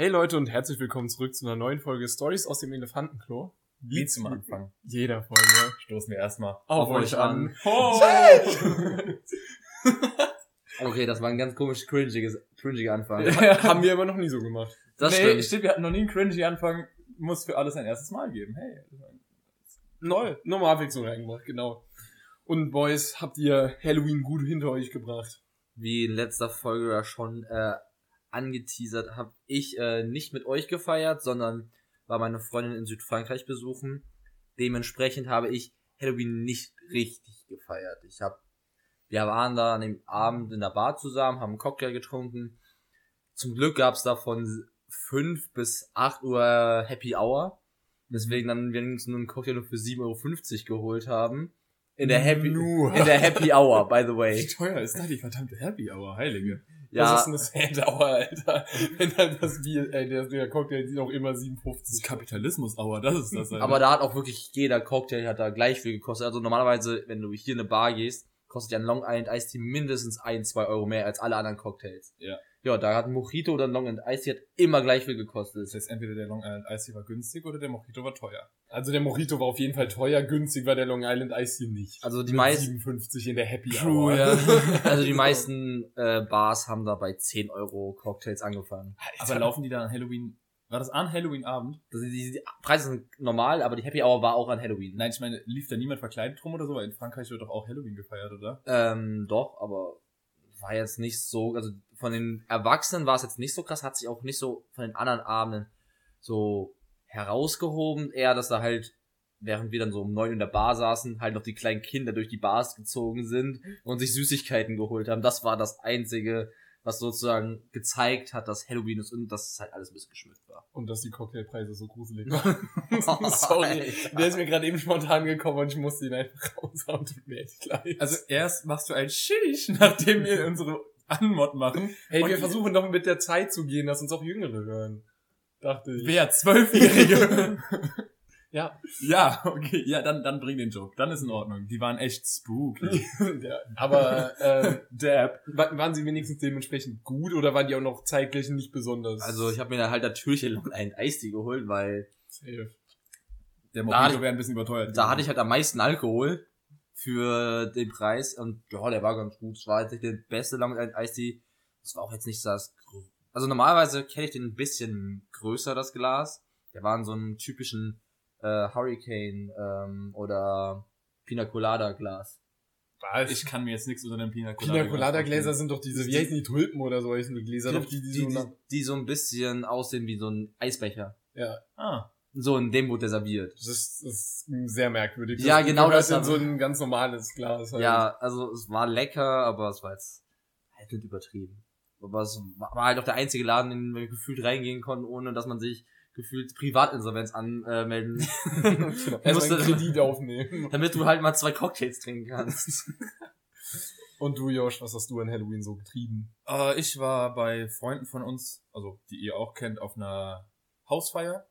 Hey Leute und herzlich willkommen zurück zu einer neuen Folge Stories aus dem Elefantenklo. Wie zum Anfang. Jeder Folge. Stoßen wir erstmal Auf, euch an. Oh. Okay, das war ein ganz komisch cringiges, cringiger Anfang. Haben wir aber noch nie so gemacht. Das nee, stimmt. stimmt, wir hatten noch nie einen cringy Anfang. Muss für alles ein erstes Mal geben. Hey. Neu. Nochmal Abwechslung reingemacht, genau. Und Boys, habt ihr Halloween gut hinter euch gebracht? Wie in letzter Folge ja schon äh, angeteasert, habe ich äh, nicht mit euch gefeiert, sondern war meine Freundin in Südfrankreich besuchen. Dementsprechend habe ich Halloween nicht richtig gefeiert. Ich habe, wir waren da an dem Abend in der Bar zusammen, haben einen Cocktail getrunken. Zum Glück gab es da von 5 bis 8 Uhr Happy Hour. Deswegen dann wir uns nur einen Cocktail nur für 7,50 Euro geholt haben. In der Happy, Nur. in der Happy Hour, by the Wie way. teuer ist da die verdammte Happy Hour, Heilige. Ja, Das ist eine Sad-Hour, Alter. Wenn dann das Bier, äh, der, der Cocktail sieht auch immer Das ist 57. Kapitalismus-Hour, das ist das. Alter. aber da hat auch wirklich jeder Cocktail hat da gleich viel gekostet. Also normalerweise, wenn du hier in eine Bar gehst, kostet ja ein Long Island Iced Tea mindestens ein, zwei Euro mehr als alle anderen Cocktails. Ja. Ja, da hat ein Mojito oder ein Long Island Iced Tea hat immer gleich viel gekostet. das heißt, entweder der Long Island Ice war günstig oder der Mojito war teuer. Also der Mojito war auf jeden Fall teuer, günstig war der Long Island Ice hier nicht. Also die meisten, 57 in der Happy True, Hour. ja. also die meisten äh, Bars haben da bei 10 Euro Cocktails angefangen. Aber laufen die da an Halloween? War das an Halloween-Abend? Also die, die Preise sind normal, aber die Happy Hour war auch an Halloween. Nein, ich meine, lief da niemand verkleidet rum oder so? Weil in Frankreich wird doch auch Halloween gefeiert, oder? Ähm, doch, aber war jetzt nicht so, also von den Erwachsenen war es jetzt nicht so krass, hat sich auch nicht so von den anderen Abenden so herausgehoben, eher, dass da halt, während wir dann so um neun in der Bar saßen, halt noch die kleinen Kinder durch die Bars gezogen sind und sich Süßigkeiten geholt haben. Das war das Einzige, was sozusagen gezeigt hat, dass Halloween ist und dass es halt alles ein bisschen geschmückt war. Und dass die Cocktailpreise so gruselig waren. Sorry. Der ist mir gerade eben spontan gekommen und ich musste ihn einfach raushauen. Tut mir echt leid. Also erst machst du ein Schisch, nachdem wir unsere Anmod machen. hey, und wir versuchen doch mit der Zeit zu gehen, dass uns auch Jüngere hören. Dachte ich. Wer? Zwölfjährige? Ja. ja, okay. Ja, dann, dann bring den Joke. Dann ist in Ordnung. Die waren echt spooky. ja. Aber ähm, Dab. wa- waren sie wenigstens dementsprechend gut oder waren die auch noch zeitgleich nicht besonders? Also ich habe mir da halt natürlich einen Eistee geholt, weil Safe. Der Mojito wäre ein bisschen überteuert. Da hatte ich halt am meisten Alkohol für den Preis und ja, der war ganz gut. Es war jetzt nicht der beste Long Tea. Das war auch jetzt nicht das. Also normalerweise kenne ich den ein bisschen größer, das Glas. Der war in so einem typischen äh, Hurricane ähm, oder Pina Colada Glas. Was? Ich kann mir jetzt nichts unter dem Pina Colada. Pina Colada Gläser sind doch diese, Die- wie heißen die Tulpen oder so heißen die Gläser, doch die, die, die, so die, die so ein bisschen aussehen wie so ein Eisbecher. ja. Ah. So in dem wurde der serviert. Das ist, das ist sehr merkwürdig. Ja, genau gehört das in aber- so ein ganz normales Glas. Halt. Ja, also es war lecker, aber es war jetzt halt nicht übertrieben. Aber es war halt auch der einzige Laden, in den wir gefühlt reingehen konnten, ohne dass man sich gefühlt Privatinsolvenz anmelden Genau. Erstmal einen musste, Kredit aufnehmen. damit du halt mal zwei Cocktails trinken kannst. Und du, Josh, was hast du an Halloween so getrieben? Äh, ich war bei Freunden von uns, also die ihr auch kennt, auf einer Hausfeier,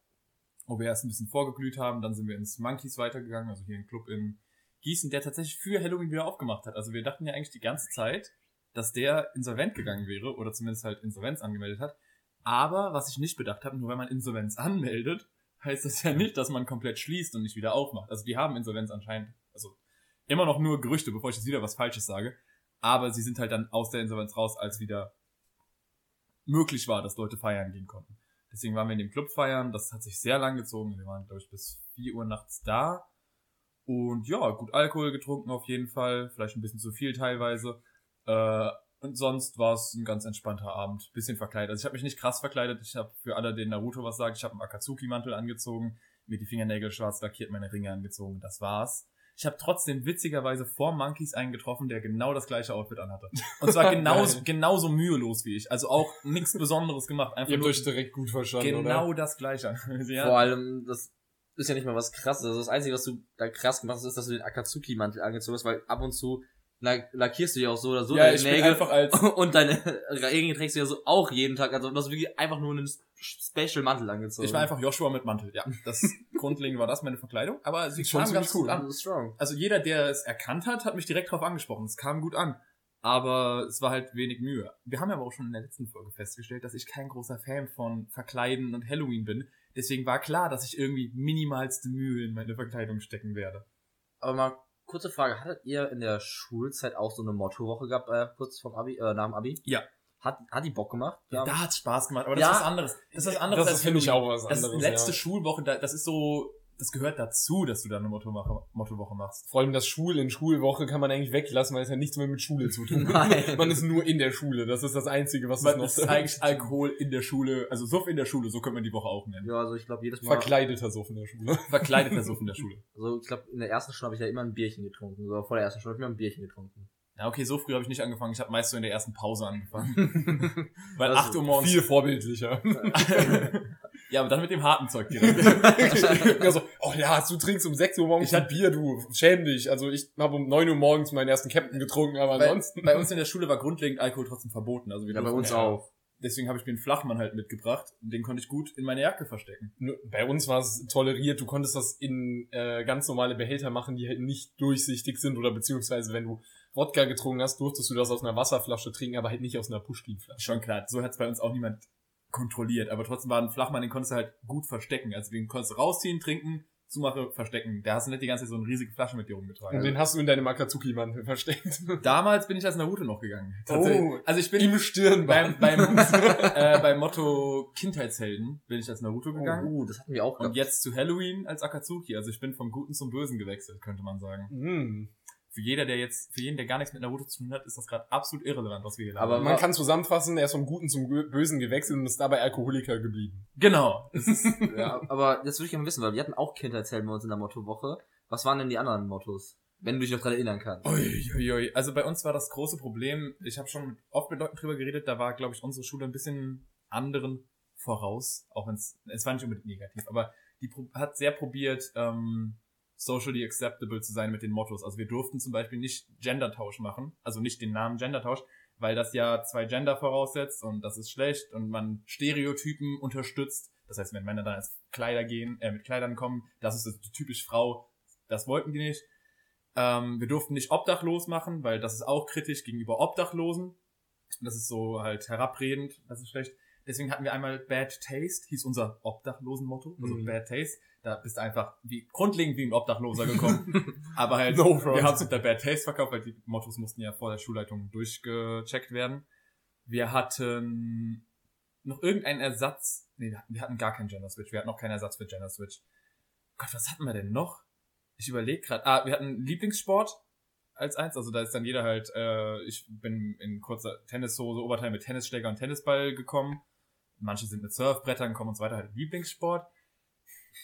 wo wir erst ein bisschen vorgeglüht haben. Dann sind wir ins Monkeys weitergegangen, also hier ein Club in Gießen, der tatsächlich für Halloween wieder aufgemacht hat. Also wir dachten ja eigentlich die ganze Zeit, dass der insolvent gegangen wäre oder zumindest halt Insolvenz angemeldet hat. Aber was ich nicht bedacht habe, nur wenn man Insolvenz anmeldet, heißt das ja nicht, dass man komplett schließt und nicht wieder aufmacht. Also die haben Insolvenz anscheinend, also immer noch nur Gerüchte, bevor ich jetzt wieder was Falsches sage. Aber sie sind halt dann aus der Insolvenz raus, als wieder möglich war, dass Leute feiern gehen konnten. Deswegen waren wir in dem Club feiern. Das hat sich sehr lang gezogen. Wir waren, glaube ich, bis 4 Uhr nachts da. Und ja, gut Alkohol getrunken auf jeden Fall. Vielleicht ein bisschen zu viel teilweise. Äh, und sonst war es ein ganz entspannter Abend. Bisschen verkleidet. Also ich habe mich nicht krass verkleidet. Ich habe für alle, denen Naruto was sagt, ich habe einen Akatsuki-Mantel angezogen, mir die Fingernägel schwarz lackiert, meine Ringe angezogen. Das war's. Ich habe trotzdem witzigerweise vor Monkeys einen getroffen, der genau das gleiche Outfit anhatte. Und zwar genauso, genauso mühelos wie ich. Also auch nichts Besonderes gemacht. Einfach Ihr habt euch direkt gut verstanden, genau oder? das gleiche. ja. Vor allem, das ist ja nicht mal was krasses. Also das Einzige, was du da krass gemacht hast, ist, dass du den Akatsuki-Mantel angezogen hast, weil ab und zu lack- lackierst du ja auch so oder so ja, deine Nägel. einfach als Und deine Ringe trägst du ja so auch jeden Tag. Also du hast wirklich einfach nur einen Special Mantel angezogen. ich war einfach Joshua mit Mantel. Ja, das grundlegend war das meine Verkleidung, aber sie Sieht schon kam ziemlich ganz gut cool an. Also strong. Also jeder, der es erkannt hat, hat mich direkt drauf angesprochen. Es kam gut an. Aber es war halt wenig Mühe. Wir haben aber auch schon in der letzten Folge festgestellt, dass ich kein großer Fan von Verkleiden und Halloween bin. Deswegen war klar, dass ich irgendwie minimalste Mühe in meine Verkleidung stecken werde. Aber mal kurze Frage, hattet ihr in der Schulzeit auch so eine Mottowoche gehabt, äh, kurz vom Abi, äh, nach dem Abi? Ja. Hat, hat die Bock gemacht? Ja, da hat's Spaß gemacht, aber das Ja. ist was anderes. Das ist was anderes Das als finde ich Halloween. auch was Das anderes. letzte ja. Schulwoche, da- das ist so, das gehört dazu, dass du da eine Mottowoche, Mottowoche machst. Vor allem das Schul in Schulwoche kann man eigentlich weglassen, weil es ja nichts mehr mit Schule zu tun hat. Man ist nur in der Schule. Das ist das Einzige, was es Man noch ist eigentlich Alkohol in der Schule, also Suff in der Schule, so könnte man die Woche auch nennen. Ja, also ich glaube jedes Mal. Verkleideter Suff in der Schule. Verkleideter Suff in der Schule. Also ich glaube in der ersten Stunde habe ich ja immer ein Bierchen getrunken. So vor der ersten Stunde habe ich immer ein Bierchen getrunken. Ja, okay, so früh habe ich nicht angefangen. Ich habe meist so in der ersten Pause angefangen. Weil Also 8 Uhr morgens. Viel vorbildlicher. Ja, aber dann mit dem harten Zeug direkt. ja, so, oh ja, du trinkst um 6 Uhr morgens Ich ein hab- Bier, du. Schäm dich. Also ich habe um 9 Uhr morgens meinen ersten Captain getrunken, aber bei, ansonsten. bei uns in der Schule war grundlegend Alkohol trotzdem verboten. Also wir Ja, bei uns auch. Deswegen habe ich mir einen Flachmann halt mitgebracht. Den konnte ich gut in meine Jacke verstecken. Bei uns war es toleriert, du konntest das in äh, ganz normale Behälter machen, die halt nicht durchsichtig sind oder beziehungsweise wenn du Wodka getrunken hast, durftest du das aus einer Wasserflasche trinken, aber halt nicht aus einer Pushkinflasche. Schon klar, so hat es bei uns auch niemand kontrolliert. Aber trotzdem war ein Flachmann, den konntest du halt gut verstecken. Also den konntest du rausziehen, trinken, zumache, verstecken. Da hast du nicht die ganze Zeit so eine riesige Flasche mit dir rumgetragen. Und den hast du in deinem Akatsuki-Mantel versteckt. Damals bin ich als Naruto noch gegangen. Tatsächlich. Oh, also ich bin Im Stirnband. beim, beim, äh, beim Motto Kindheitshelden bin ich als Naruto gegangen. Uh, das hatten wir auch Und jetzt zu Halloween als Akatsuki. Also ich bin vom Guten zum Bösen gewechselt, könnte man sagen. Hm. Für jeder, der jetzt, für jeden, der gar nichts mit Naruto zu tun hat, ist das gerade absolut irrelevant, was wir hier Aber. Man kann zusammenfassen, er ist vom Guten zum Bösen gewechselt und ist dabei Alkoholiker geblieben. Genau. Ist, Ja, aber jetzt würde ich gerne wissen, weil wir hatten auch Kindheitshelden bei uns in der Mottowoche. Was waren denn die anderen Mottos? Wenn du dich noch dran erinnern kannst. Ui, ui, ui. Also bei uns war das große Problem, ich habe schon oft mit Leuten drüber geredet, da war, glaube ich, unsere Schule ein bisschen anderen voraus, auch wenn es, es war nicht unbedingt negativ, aber die hat sehr probiert, ähm, socially acceptable zu sein mit den Mottos. Also wir durften zum Beispiel nicht Gendertausch machen, also nicht den Namen Gendertausch, weil das ja zwei Gender voraussetzt und das ist schlecht und man Stereotypen unterstützt. Das heißt, wenn Männer dann als Kleider gehen, äh, mit Kleidern kommen, das ist so typisch Frau, das wollten die nicht. Ähm, wir durften nicht obdachlos machen, weil das ist auch kritisch gegenüber Obdachlosen. Das ist so halt herabredend, das ist schlecht. Deswegen hatten wir einmal Bad Taste, hieß unser Obdachlosen-Motto. Also Mhm. Bad Taste. Da bist du einfach wie, grundlegend wie ein Obdachloser gekommen. Aber halt, No wir haben es unter Bad Taste verkauft, weil die Mottos mussten ja vor der Schulleitung durchgecheckt werden. Wir hatten noch irgendeinen Ersatz. Nee, wir hatten, wir hatten gar keinen Gender Switch. Wir hatten noch keinen Ersatz für Gender Switch. Gott, was hatten wir denn noch? Ich überlege gerade. Ah, wir hatten Lieblingssport als eins. Also da ist dann jeder halt, äh, ich bin in kurzer Tennishose, Oberteil mit Tennisschläger und Tennisball gekommen. Manche sind mit Surfbrettern gekommen und so weiter. Halt Lieblingssport.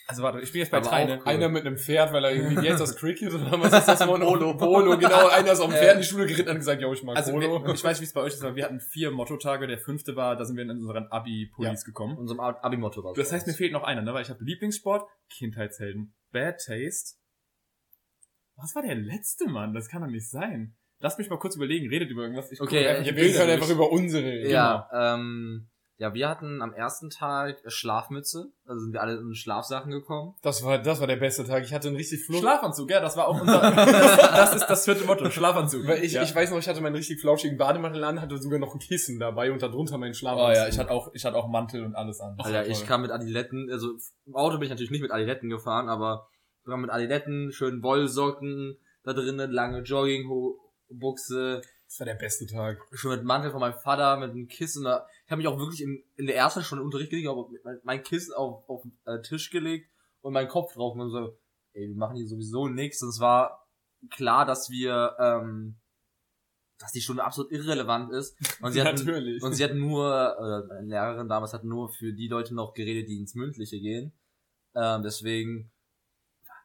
Also warte, ich bin jetzt bei Aber drei, ne? cool. Einer mit einem Pferd, weil er irgendwie, wie heißt das, Cricket oder was ist das? Polo. Polo, genau. Einer ist auf dem Pferd in die Schule geritten und hat gesagt, ja, ich mag Also Polo. wir, ich weiß, wie es bei euch ist, aber wir hatten vier Mottotage. Der fünfte war, da sind wir in unseren Abi-Pullis gekommen. Unserem Ab- Abi-Motto war Das heißt, mir fehlt noch einer, ne? Weil ich habe Lieblingssport, Kindheitshelden, Bad Taste. Was war der letzte, Mann? Das kann doch nicht sein. Lass mich mal kurz überlegen, redet über irgendwas. Ich guck Okay, die Ja, wir durch. einfach über unsere reden. Ja, ähm, ja, wir hatten am ersten Tag Schlafmütze. Also sind wir alle in Schlafsachen gekommen. Das war, das war der beste Tag. Ich hatte einen richtig Fluch. Schlafanzug, ja, das war auch unser. das, ist das vierte Motto, Schlafanzug. Weil ich, ja. ich weiß noch, ich hatte meinen richtig flauschigen Bademantel an, hatte sogar noch ein Kissen dabei und darunter meinen Oh Schlafanzug. ja, ich hatte auch, ich hatte auch Mantel und alles an. Alter, ich toll. kam mit Adiletten, also im Auto bin ich natürlich nicht mit Adiletten gefahren, aber sogar mit Adiletten, schönen Wollsocken, da drinnen, lange Joggingbuchse, Das war der beste Tag. schon mit Mantel von meinem Vater, mit einem Kissen. Da, ich habe mich auch wirklich in, in der ersten Stunde Unterricht gelegt, aber mein, mein Kissen auf, auf den äh, Tisch gelegt und meinen Kopf drauf und so, ey, wir machen hier sowieso nichts. Und es war klar, dass wir, ähm, dass die Stunde absolut irrelevant ist. Und sie hatten, Natürlich. und sie hat nur, äh, meine Lehrerin damals hat nur für die Leute noch geredet, die ins Mündliche gehen. Ähm, deswegen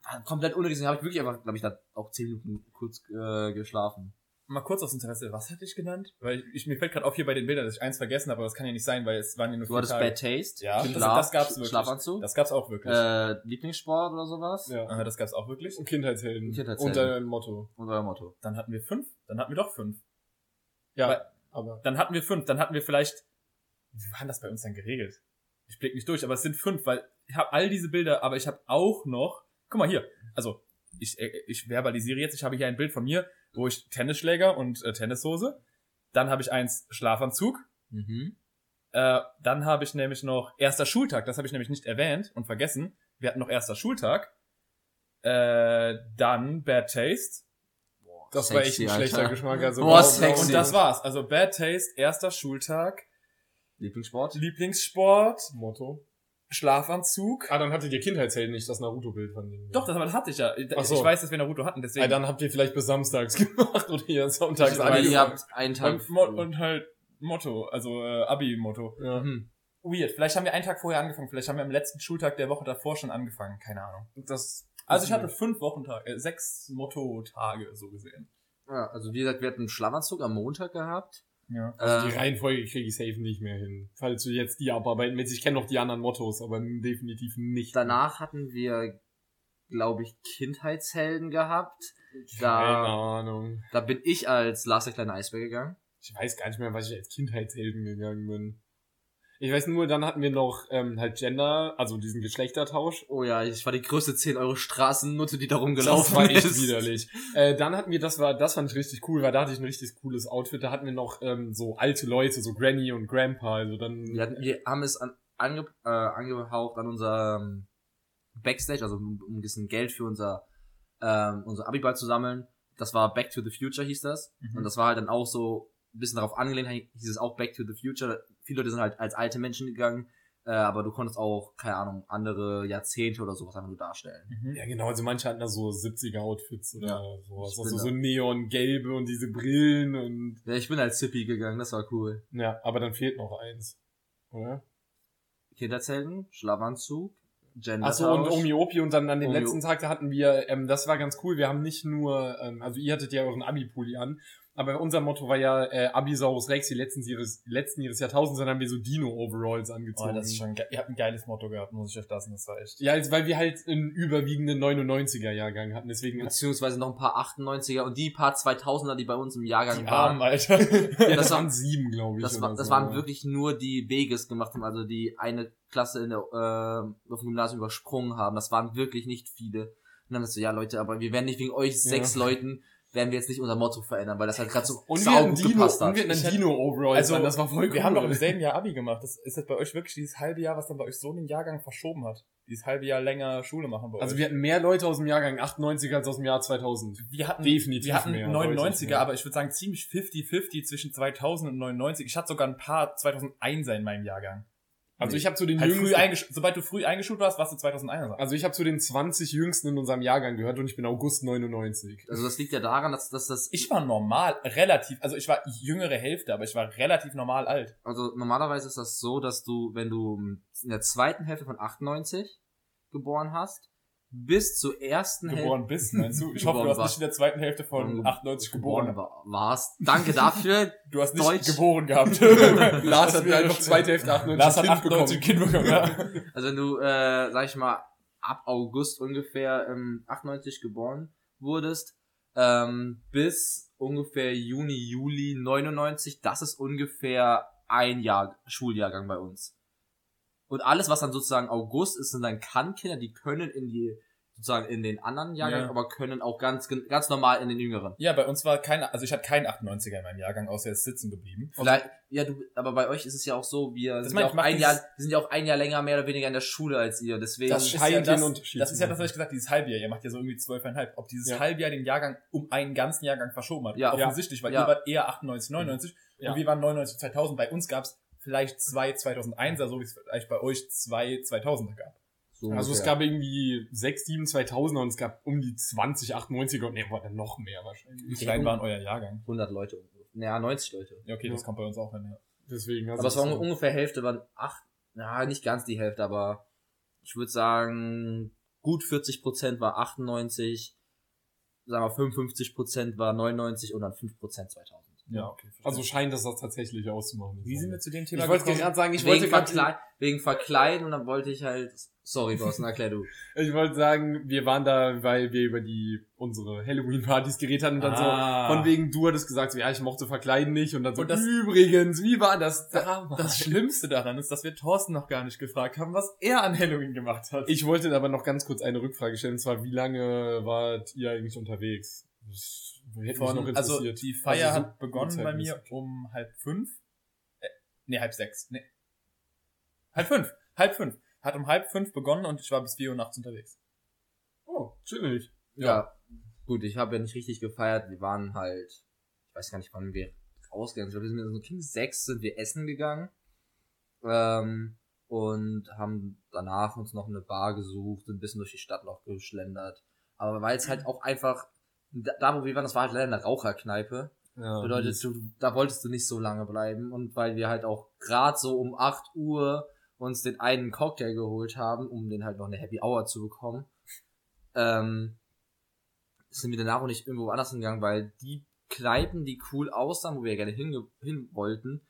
war komplett unnötig. Habe ich wirklich einfach, glaube ich, da auch zehn Minuten kurz äh, geschlafen. Mal kurz aus Interesse, was hatte ich genannt? Weil ich, ich mir fällt gerade auf hier bei den Bildern, dass ich eins vergessen habe, aber das kann ja nicht sein, weil es waren ja nur Du vier hattest Tage. Bad Taste, Ja, das- Schlaf, das gab's wirklich. Schlafanzug, Das gab's auch wirklich. äh, Lieblingssport oder sowas. ja. Äh, das gab's auch wirklich. Und Kindheitshelden. Kindheitshelden. Und dein Motto. Und euer Motto. Dann hatten wir fünf. Dann hatten wir doch fünf. Ja, Weil- aber. Dann hatten wir fünf. Dann hatten wir vielleicht. Wie war denn das bei uns dann geregelt? Ich blick nicht durch, aber es sind fünf, weil ich habe all diese Bilder, aber ich habe auch noch. Guck mal hier. Also ich äh, ich verbalisiere jetzt. Ich habe hier ein Bild von mir, wo ich Tennisschläger und äh, Tennishose. Dann habe ich eins Schlafanzug. Mhm. Äh, dann habe ich nämlich noch erster Schultag. Das habe ich nämlich nicht erwähnt und vergessen. Wir hatten noch erster Schultag. Äh, dann Bad Taste. Das war echt Sexy, ein schlechter Alter. Geschmack. Also Boah, sexy. Und das war's. Also Bad Taste, erster Schultag, Lieblingssport? Lieblingssport, Motto. Schlafanzug. Ah, dann hattet ihr Kindheitshelden nicht das Naruto-Bild von denen. Doch, das aber hatte ich ja. Ich Ach so. ich weiß, dass wir Naruto hatten, deswegen. Ah, dann habt ihr vielleicht bis samstags gemacht oder ihr sonntags Ich- Weil Abi- ihr habt einen Tag. und, Mo und halt Motto, also äh, Abi-Motto. Ja. Mhm. Weird. Vielleicht haben wir einen Tag vorher angefangen. Vielleicht haben wir am letzten Schultag der Woche davor schon angefangen. Keine Ahnung. Das, Also ich hatte fünf Wochentage, äh, sechs Motto-Tage so gesehen. Ja, also wie gesagt, wir hatten einen Schlafanzug am Montag gehabt. Ja. also die Äh, Reihenfolge kriege ich safe nicht mehr hin. Falls du jetzt die abarbeiten willst. Ich kenne noch die anderen Mottos, aber definitiv nicht. danach hatten wir, glaube ich, Kindheitshelden gehabt. Keine Da, Ahnung. da bin ich als Lars der kleine Eisbär gegangen. Ich weiß gar nicht mehr, was ich als Kindheitshelden gegangen bin. Ich weiß nur, dann hatten wir noch ähm, halt Gender, also diesen Geschlechtertausch. Oh ja, ich war die größte 10 Euro Straßennutte, die da Das rumgelaufen war echt ist. widerlich. Äh, dann hatten wir, das war, das fand ich richtig cool, weil da hatte ich ein richtig cooles Outfit. Da hatten wir noch ähm, so alte Leute, so Granny und Grandpa. Also dann. Wir, hatten, wir haben es an, ange, äh, angehaucht an unser ähm, Backstage, also um, um ein bisschen Geld für unser, ähm, unser Abiball zu sammeln. Das war Back to the Future, hieß das. Mhm. Und das war halt dann auch so ein bisschen darauf angelehnt, hieß es auch Back to the Future. Viele Leute sind halt als alte Menschen gegangen, äh, aber du konntest auch, keine Ahnung, andere Jahrzehnte oder sowas einfach nur darstellen. Mhm. ja, genau, also manche hatten da so 70er-Outfits oder Ja, sowas. Also so neongelbe und diese Brillen und. Ja, ich bin als Zippy gegangen, das war cool. Ja, aber dann fehlt noch eins. Oder? Kinderzelten, Schlafanzug, Gender. Achso, und Omi Opi und dann an dem Omi- letzten Tag, da hatten wir, ähm, das war ganz cool, wir haben nicht nur, ähm, also ihr hattet ja euren Abi-Pulli an, aber unser Motto war ja äh, Abisaurus Rex, die letzten ihres, letzten ihres Jahrtausends, dann haben wir so Dino-Overalls Oh, angezogen. das ist schon ge Ihr habt ein geiles Motto gehabt, muss ich euch lassen. Das war echt. ja, also, weil wir halt einen überwiegenden 99er-Jahrgang hatten, deswegen beziehungsweise noch ein paar 98er und die paar 2000er, die bei uns im Jahrgang Die waren. Armen, Alter. ja, das das war- waren sieben, glaube ich. Das, war, das so. waren wirklich nur die Weges gemacht haben, also die eine Klasse in der, äh, auf dem Gymnasium übersprungen haben. Das waren wirklich nicht viele. Und dann hast du, ja Leute, aber wir werden nicht wegen euch sechs Ja. Leuten, werden wir jetzt nicht unser Motto verändern, weil das halt gerade so Und hatten saugut Dino, gepasst und hat. wir hatten einen Dino-Overalls Also, das war voll cool. Wir haben doch im selben Jahr Abi gemacht. Das ist das bei euch wirklich dieses halbe Jahr, was dann bei euch so einen Jahrgang verschoben hat. Dieses halbe Jahr länger Schule machen bei Also euch. wir hatten mehr Leute aus dem Jahrgang 98 als aus dem Jahr 2000. wir hatten definitiv wir hatten mehr, 99er, deutlich mehr. aber ich würde sagen ziemlich 50-50 zwischen 2000 und 99. Ich hatte sogar ein paar 2001er in meinem Jahrgang. Also ich habe zu den Halt jüngsten, Sobald du früh eingeschult warst, warst du 2001er. also ich habe zu den 20 jüngsten in unserem Jahrgang gehört und ich bin August 99. Also das liegt ja daran, dass, dass das, Ich war normal, relativ, also ich war jüngere Hälfte, aber ich war relativ normal alt. also normalerweise ist das so, dass du, wenn du in der zweiten Hälfte von 98 geboren hast, bis zur ersten Geboren bist, meinst du? Ich hoffe, du hast nicht in der zweiten Hälfte von Geboren 98 geboren. war, warst. Danke dafür. Du hast nicht Deutsch. geboren gehabt. Lars hat einfach schlimm. zweite Hälfte 98 Lars hat Kind 98 Kind bekommen, ja. Also wenn du, äh, sag ich mal, ab August ungefähr ähm, 98 geboren wurdest, ähm, bis ungefähr Juni, Juli 99, das ist ungefähr ein Jahr Schuljahrgang bei uns. Und alles, was dann sozusagen August ist, sind dann Kannkinder, die können in die, sozusagen in den anderen Jahrgang, Ja. aber können auch ganz, ganz normal in den jüngeren. Ja, bei uns war keine, also ich hatte keinen 98er in meinem Jahrgang, außer er ist sitzen geblieben. Vielleicht, ja, du, aber bei euch ist es ja auch so, wir sind, meine ja auch ein Jahr, wir sind ja auch ein Jahr länger mehr oder weniger in der Schule als ihr, deswegen. Das ist scheint ja das, Unterschied das ist ja das, was ich gesagt habe, dieses Halbjahr. Ihr macht ja so irgendwie zwölfeinhalb. Ob dieses Ja. Halbjahr den Jahrgang um einen ganzen Jahrgang verschoben hat. Ja. offensichtlich, weil ihr wart eher 98, 99 Ja. und wir waren 99, 2000. Bei uns gab es vielleicht zwei 2001er, so wie es vielleicht bei euch zwei 2000er gab. so Also es ungefähr. gab irgendwie 6, 7, 2000er und es gab um die 20, 98er und ne, war dann noch mehr wahrscheinlich. Wie klein waren euer Jahrgang? 100 Leute. Naja, 90 Leute. Ja, okay, das Ja. kommt bei uns auch hin, ja. Deswegen, also Aber es war das- un- ungefähr Hälfte, waren acht, ja, nicht ganz die Hälfte, aber ich würde sagen, gut 40 Prozent war 98, sagen wir 55 Prozent war 99 und dann 5 Prozent 2000. Ja, okay. also scheint das das tatsächlich auszumachen. Wie sind wir zu dem Thema ich wollte gerade sagen, ich wegen, wollte gerade wegen Verkleiden und dann wollte ich halt, sorry, Boston, erklär du. Ich wollte sagen, wir waren da, weil wir über die unsere Halloween-Partys geredet hatten und dann Ah. so, von wegen, du hattest gesagt, so, ja, ich mochte verkleiden nicht und dann so, Und das- übrigens, wie war das damals? Das Schlimmste daran ist, dass wir Thorsten noch gar nicht gefragt haben, was er an Halloween gemacht hat. Ich wollte aber noch ganz kurz eine Rückfrage stellen, und zwar, wie lange wart ihr eigentlich unterwegs? Das Von, noch also die Feier Also so hat begonnen bei mir um halb fünf. Äh, nee, halb sechs. Nee. Halb fünf. Halb fünf. Hat um halb fünf begonnen und ich war bis vier Uhr nachts unterwegs. Oh, chillig. Ja. Gut, ich habe ja nicht richtig gefeiert. Wir waren halt, ich weiß gar nicht, wann wir rausgegangen sind. Wir sind so King 6 sind wir essen gegangen. Ähm, und haben danach uns noch eine Bar gesucht, sind ein bisschen durch die Stadt noch geschlendert. Aber weil es halt auch einfach, da, wo wir waren, das war halt leider eine Raucherkneipe. Ja, Bedeutet, du, da wolltest du nicht so lange bleiben. Und weil wir halt auch gerade so um 8 Uhr uns den einen Cocktail geholt haben, um den halt noch eine Happy Hour zu bekommen, ähm, sind wir danach auch nicht irgendwo anders hingegangen, weil die Kneipen, die cool aussahen, wo wir gerne hin, hin wollten,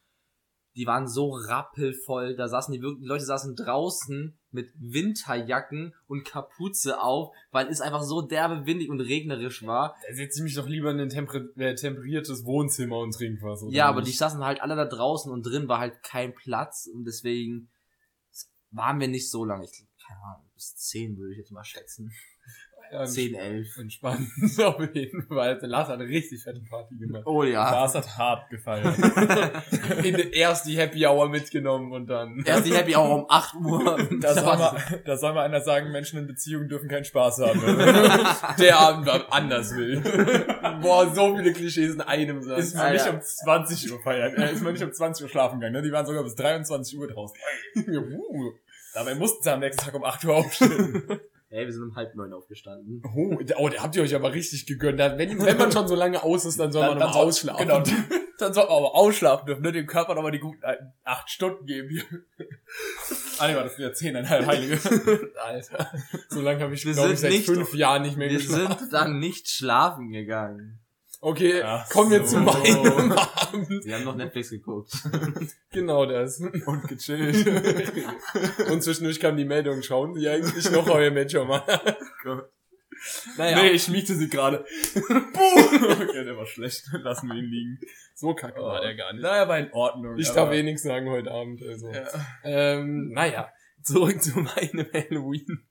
die waren so rappelvoll, da saßen die wirklich, die Leute saßen draußen mit Winterjacken und Kapuze auf, weil es einfach so derbe windig und regnerisch war. Da setze ich mich doch lieber in ein temper äh, temperiertes Wohnzimmer und trink was. oder Ja, aber die nicht? saßen halt alle da draußen und drin war halt kein Platz und deswegen waren wir nicht so lange. Ich glaub, keine Ahnung, bis 10 würde ich jetzt mal schätzen. Ja, 10, 11. Entspannt. Auf jeden Fall. Der Lars hat eine richtig fette Party gemacht. Oh ja. Lars hat hart der, erst die Happy Hour mitgenommen und dann. Erst die Happy Hour um 8 Uhr. Da soll, mal, da soll mal einer sagen, Menschen in Beziehungen dürfen keinen Spaß haben. der Abend war anders will. Boah, so viele Klischees in einem Satz. ist man nicht um 20 Uhr feiern. Äh, ist man nicht um 20 Uhr schlafen gegangen. Ne? Die waren sogar bis 23 Uhr draußen. Uh. Dabei mussten sie am nächsten Tag um 8 Uhr aufstehen. Ey, wir sind um halb neun aufgestanden. Oh, da- oh, da habt ihr euch aber richtig gegönnt. Wenn, wenn man schon so lange aus ist, dann soll man noch soll- ausschlafen. Genau. Dann soll man aber ausschlafen dürfen, ne? dem Körper nochmal die guten 8 Stunden geben. Hier. ah, nee, das wieder 10,5 Heilige. Alter. So lange habe ich, Wir glaube ich, sind seit fünf Jahren nicht mehr Wir geschlafen. sind dann nicht schlafen gegangen. Okay, Ach kommen wir so. zu meinem Abend. Wir haben noch Netflix geguckt. Genau das. Und gechillt. Und zwischendurch kam die Meldung, schauen Sie eigentlich noch euer Matcher mal. Naja, Nee, ich miete sie gerade. okay, der war schlecht. Lassen wir ihn liegen. so kacke war der gar nicht. Naja, war in Ordnung. Ich darf eh nichts sagen heute Abend. Also. Ja. Ähm, naja, zurück zu meinem Halloween.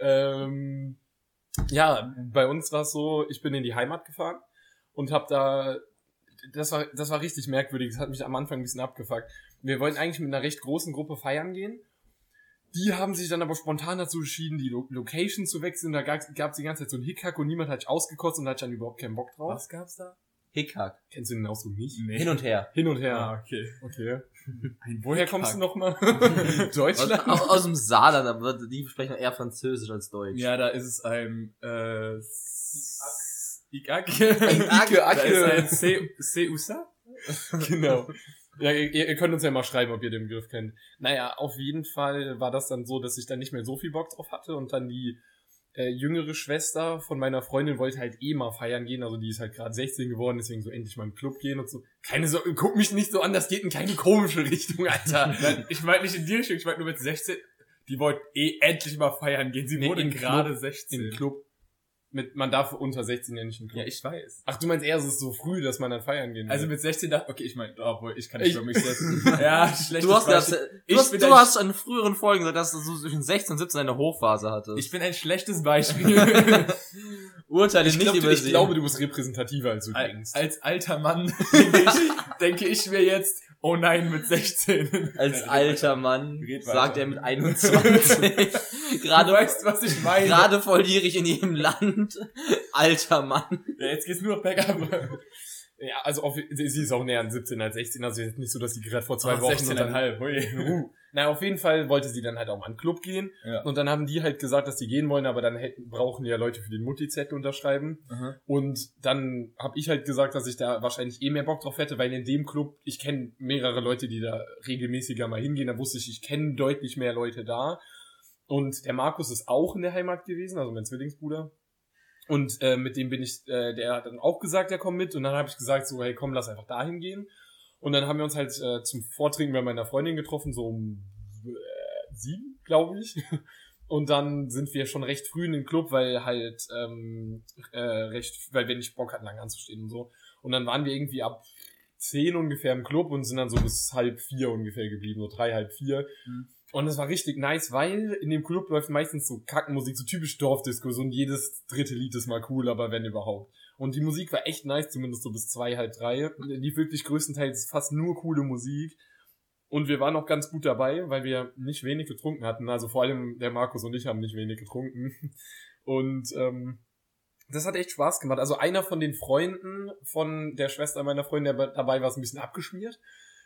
Ähm, ja, bei uns war es so, ich bin in die Heimat gefahren und hab da, das war, das war richtig merkwürdig, das hat mich am Anfang ein bisschen abgefuckt. Wir wollten eigentlich mit einer recht großen Gruppe feiern gehen. Die haben sich dann aber spontan dazu entschieden, die Lo Location zu wechseln. Da gab es die ganze Zeit so einen Hickhack und niemand hat sich ausgekotzt und da hatte ich dann überhaupt keinen Bock drauf. Was gab's da? Hickhack. Kennst du den Ausdruck nicht? Nee. Hin und her. Hin und her. Ah, okay. Okay. Ein Woher kommst du nochmal? Deutschland? aus, aus dem Saarland, aber die sprechen eher Französisch als Deutsch. Ja, da ist es ein, äh, Ike, ein Ike. C- C-Usa? genau. Ja, ihr, ihr könnt uns ja mal schreiben, ob ihr den Begriff kennt. Naja, auf jeden Fall war das dann so, dass ich dann nicht mehr so viel Bock drauf hatte und dann die äh, jüngere Schwester von meiner Freundin wollte halt eh mal feiern gehen, also die ist halt gerade 16 geworden, deswegen so endlich mal im Club gehen und so. Keine so, guck mich nicht so an, das geht in keine komische Richtung, Alter. Ich meine nicht in die Richtung, ich meine nur mit 16. Die wollte eh endlich mal feiern gehen. Sie Nee, wurde gerade Club. 16. Im Club. Mit, man darf unter 16 ja nicht im Club. Ja, ich weiß. Ach, du meinst eher, es ist so früh, dass man dann feiern gehen will. Also mit 16 dachte okay, ich meine, obwohl, ich kann nicht Ich- über mich setzen. ja, schlechtes Du hast, das, Beispiel. du, Ich hast, du ein- hast in früheren Folgen gesagt, dass du so zwischen 16 und 17 eine Hochphase hattest. Ich bin ein schlechtes Beispiel. urteile ich, nicht glaub, über ich glaube, du bist repräsentativer, als du Al- denkst. Als alter Mann denke ich, denke ich mir jetzt, oh nein, mit 16. Als alter Mann sagt er mit 21. Du gerade, weißt, was ich meine. gerade volljährig in jedem Land. Alter Mann. Ja, jetzt geht's nur noch bergab. Ja, also auf, sie ist auch näher an 17 als 16, also jetzt nicht so, dass sie gerade vor zwei Oh, Wochen und dann, 16,5, ui. Uh. Na, auf jeden Fall wollte sie dann halt auch mal in den Club gehen. Ja. Und dann haben die halt gesagt, dass sie gehen wollen, aber dann hätten, brauchen ja Leute für den Multizettel unterschreiben. Aha. Und dann habe ich halt gesagt, dass ich da wahrscheinlich eh mehr Bock drauf hätte, weil in dem Club, ich kenne mehrere Leute, die da regelmäßiger mal hingehen. Da wusste ich, ich kenne deutlich mehr Leute da. Und der Markus ist auch in der Heimat gewesen, also mein Zwillingsbruder. Und äh, mit dem bin ich, äh, der hat dann auch gesagt, er kommt mit. Und dann habe ich gesagt, so, hey, komm, lass einfach dahin gehen. Und dann haben wir uns halt äh, zum Vortrinken bei meiner Freundin getroffen, so um äh, sieben, glaube ich. Und dann sind wir schon recht früh in den Club, weil halt ähm, äh, recht, weil wir nicht Bock hatten, lang anzustehen und so. Und dann waren wir irgendwie ab zehn ungefähr im Club und sind dann so bis halb vier ungefähr geblieben, so drei, halb vier. Mhm. Und es war richtig nice, weil in dem Club läuft meistens so Kackenmusik, so typisch Dorfdisco, und jedes dritte Lied ist mal cool, aber wenn überhaupt. Und die Musik war echt nice, zumindest so bis zwei, halb drei. Die wirklich größtenteils fast nur coole Musik. Und wir waren auch ganz gut dabei, weil wir nicht wenig getrunken hatten. Also vor allem der Markus und ich haben nicht wenig getrunken. Und ähm, das hat echt Spaß gemacht. Also einer von den Freunden von der Schwester meiner Freundin, der dabei war, ist ein bisschen abgeschmiert.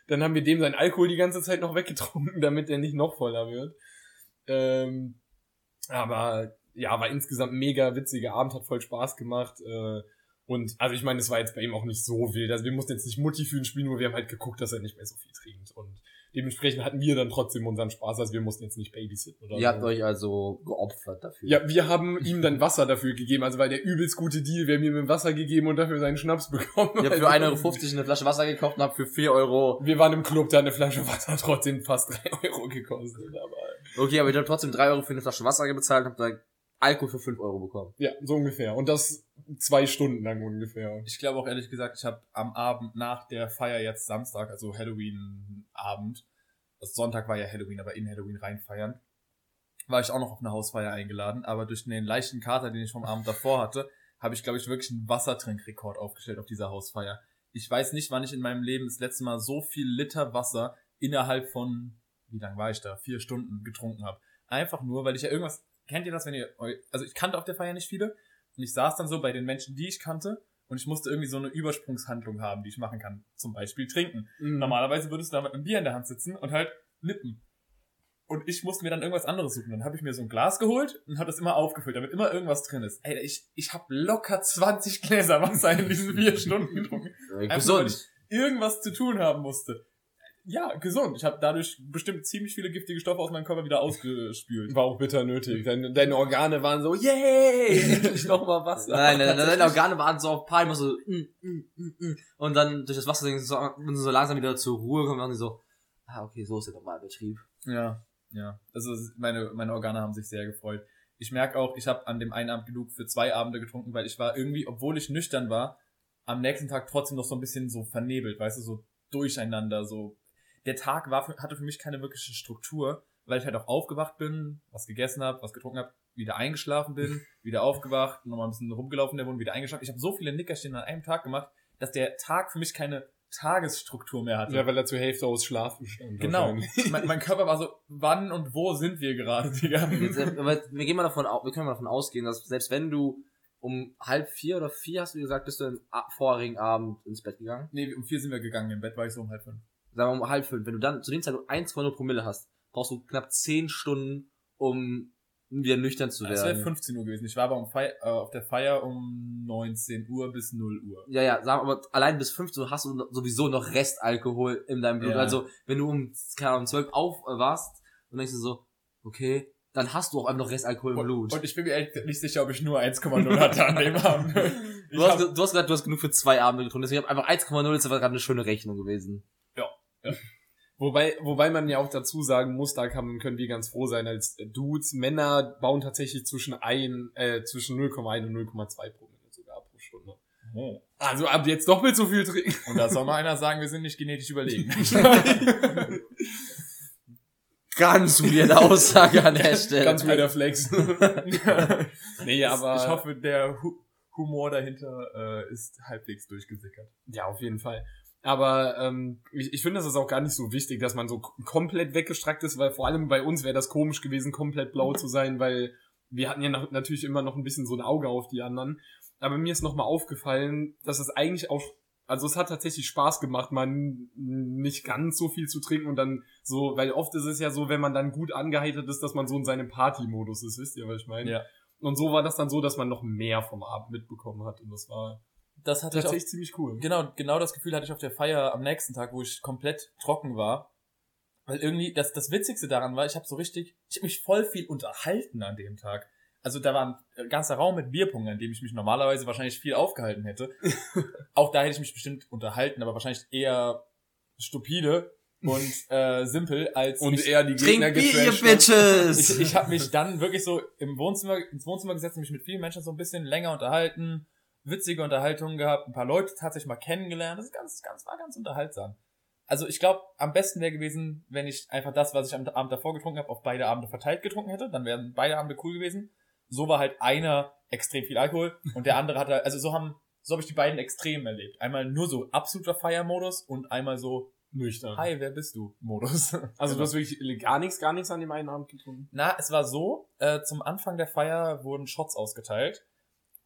Dann haben wir dem seinen Alkohol die ganze Zeit noch weggetrunken, damit er nicht noch voller wird. Ähm, aber ja, war insgesamt mega witziger Abend, hat voll Spaß gemacht. Äh, und also ich meine, es war jetzt bei ihm auch nicht so wild. Also wir mussten jetzt nicht Mutti für ihn spielen, nur wir haben halt geguckt, dass er nicht mehr so viel trinkt. Und dementsprechend hatten wir dann trotzdem unseren Spaß, also wir mussten jetzt nicht babysitten oder Ihr so. habt euch also geopfert dafür. Ja, wir haben ihm dann Wasser dafür gegeben, also weil der übelst gute Deal, wir haben ihm Wasser gegeben und dafür seinen Schnaps bekommen. Ihr habt für 1,50 Euro eine Flasche Wasser gekauft und habt für 4 Euro. Wir waren im Club, da hat eine Flasche Wasser trotzdem fast 3 Euro gekostet, aber Okay, aber ihr habt trotzdem 3 Euro für eine Flasche Wasser bezahlt und habt da Alkohol für 5 Euro bekommen. ja, so ungefähr. Und das zwei Stunden lang ungefähr. Ich glaube auch ehrlich gesagt, ich habe am Abend nach der Feier jetzt Samstag, also Halloween-Abend, also Sonntag war ja Halloween, aber in Halloween reinfeiern, war ich auch noch auf eine Hausfeier eingeladen, aber durch den leichten Kater, den ich vom Abend davor hatte, habe ich, glaube ich, wirklich einen Wassertrinkrekord aufgestellt auf dieser Hausfeier. Ich weiß nicht, wann ich in meinem Leben das letzte Mal so viel Liter Wasser innerhalb von, wie lang war ich da? Vier Stunden getrunken habe. Einfach nur, weil ich ja irgendwas, kennt ihr das, wenn ihr, also ich kannte auf der Feier nicht viele, und ich saß dann so bei den Menschen, die ich kannte, und ich musste irgendwie so eine Übersprungshandlung haben, die ich machen kann. Zum Beispiel trinken. Mhm. Normalerweise würdest du da mit einem Bier in der Hand sitzen und halt nippen. Und ich musste mir dann irgendwas anderes suchen. Dann habe ich mir so ein Glas geholt und habe das immer aufgefüllt, damit immer irgendwas drin ist. Ey, ich, ich habe locker 20 Gläser Wasser in diesen vier Stunden getrunken. Einfach weil ich irgendwas zu tun haben musste. Ja, gesund. Ich habe dadurch bestimmt ziemlich viele giftige Stoffe aus meinem Körper wieder ausgespült. War auch bitter nötig. Deine, deine Organe waren so, yay, endlich noch mal Wasser. Nein, nein, nein, deine Organe waren so auf Palm, so, mm, mm, mm, mm. und dann durch das Wasser sind sie so, wenn sie so langsam wieder zur Ruhe kommen, waren sie so, ah, okay, so ist der Normalbetrieb. Ja, ja. Also meine, meine Organe haben sich sehr gefreut. Ich merke auch, ich habe an dem einen Abend genug für zwei Abende getrunken, weil ich war irgendwie, obwohl ich nüchtern war, am nächsten Tag trotzdem noch so ein bisschen so vernebelt, weißt du, so durcheinander, so. Der Tag war für, hatte für mich keine wirkliche Struktur, weil ich halt auch aufgewacht bin, was gegessen habe, was getrunken habe, wieder eingeschlafen bin, wieder aufgewacht, nochmal ein bisschen rumgelaufen in der Wohnung, wieder eingeschlafen. Ich habe so viele Nickerchen an einem Tag gemacht, dass der Tag für mich keine Tagesstruktur mehr hatte. Ja, weil er zur Hälfte aus Schlaf bestand. Genau. mein, mein Körper war so, wann und wo sind wir gerade, Digga? Jetzt, wir gehen mal davon, wir können mal davon ausgehen, dass selbst wenn du um halb vier oder vier, hast du gesagt, bist du am vorigen Abend ins Bett gegangen. Nee, um vier sind wir gegangen, im Bett war ich so um halb fünf. Sagen wir mal um halb fünf. Wenn du dann zu dem Zeitpunkt 1,0 Promille hast, brauchst du knapp zehn Stunden, um wieder nüchtern zu Es wäre werden. 15 Uhr gewesen. Ich war aber um Fei äh, auf der Feier um 19 Uhr bis 0 Uhr. Ja, ja, sag aber allein bis 15 Uhr hast du sowieso noch Restalkohol in deinem Blut. Ja. Also, wenn du um, keine Ahnung, 12 aufwachst und denkst du so, okay, dann hast du auch einfach noch Restalkohol im Blut. Und ich bin mir ehrlich gesagt nicht sicher, ob ich nur 1,0 hatte an dem Abend. Du, hast, hab, du hast gesagt, du hast genug für zwei Abende getrunken, deswegen hab einfach 1,0 ist aber gerade eine schöne Rechnung gewesen. Wobei, wobei man ja auch dazu sagen muss, da kann, können wir ganz froh sein als Dudes. Männer bauen tatsächlich zwischen ein, äh, zwischen 0,1 und 0,2 Promille sogar pro Stunde. oh. Also ab jetzt doppelt so viel trinken. Und da soll mal einer sagen, wir sind nicht genetisch überlegen. Ganz weirde Aussage an der Stelle. Ganz wilder Flex. nee, aber. Ich hoffe, der Hu Humor dahinter äh, ist halbwegs durchgesickert. Ja, auf jeden Fall. Aber ähm, ich, ich finde, das ist auch gar nicht so wichtig, dass man so komplett weggestrackt ist, weil vor allem bei uns wäre das komisch gewesen, komplett blau zu sein, weil wir hatten ja noch, natürlich immer noch ein bisschen so ein Auge auf die anderen. Aber mir ist nochmal aufgefallen, dass es eigentlich auch, also es hat tatsächlich Spaß gemacht, mal n- nicht ganz so viel zu trinken und dann so, weil oft ist es ja so, wenn man dann gut angeheitert ist, dass man so in seinem Party-Modus ist, wisst ihr, was ich meine? Ja. Und so war das dann so, dass man noch mehr vom Abend mitbekommen hat und das war Das hatte ich auch tatsächlich ziemlich cool. Genau, genau das Gefühl hatte ich auf der Feier am nächsten Tag, wo ich komplett trocken war. Weil irgendwie, das, das Witzigste daran war, ich habe so richtig, ich habe mich voll viel unterhalten an dem Tag. Also da war ein ganzer Raum mit Bierpong, an dem ich mich normalerweise wahrscheinlich viel aufgehalten hätte. Auch da hätte ich mich bestimmt unterhalten, aber wahrscheinlich eher stupide und äh, simpel als Und mich, eher die Gegner Bier. Bitches! ich, ich habe mich dann wirklich so im Wohnzimmer, ins Wohnzimmer gesetzt und mich mit vielen Menschen so ein bisschen länger unterhalten, witzige Unterhaltungen gehabt, ein paar Leute tatsächlich mal kennengelernt. Das ist ganz, ganz, war ganz unterhaltsam. Also ich glaube, am besten wäre gewesen, wenn ich einfach das, was ich am Abend davor getrunken habe, auf beide Abende verteilt getrunken hätte. Dann wären beide Abende cool gewesen. So war halt einer extrem viel Alkohol und der andere hatte, also so haben so habe ich die beiden Extremen erlebt. Einmal nur so absoluter Feiermodus und einmal so, Nüchtern. hi, wer bist du? Modus. Also du hast wirklich gar nichts, gar nichts an dem einen Abend getrunken. Na, es war so, äh, zum Anfang der Feier wurden Shots ausgeteilt.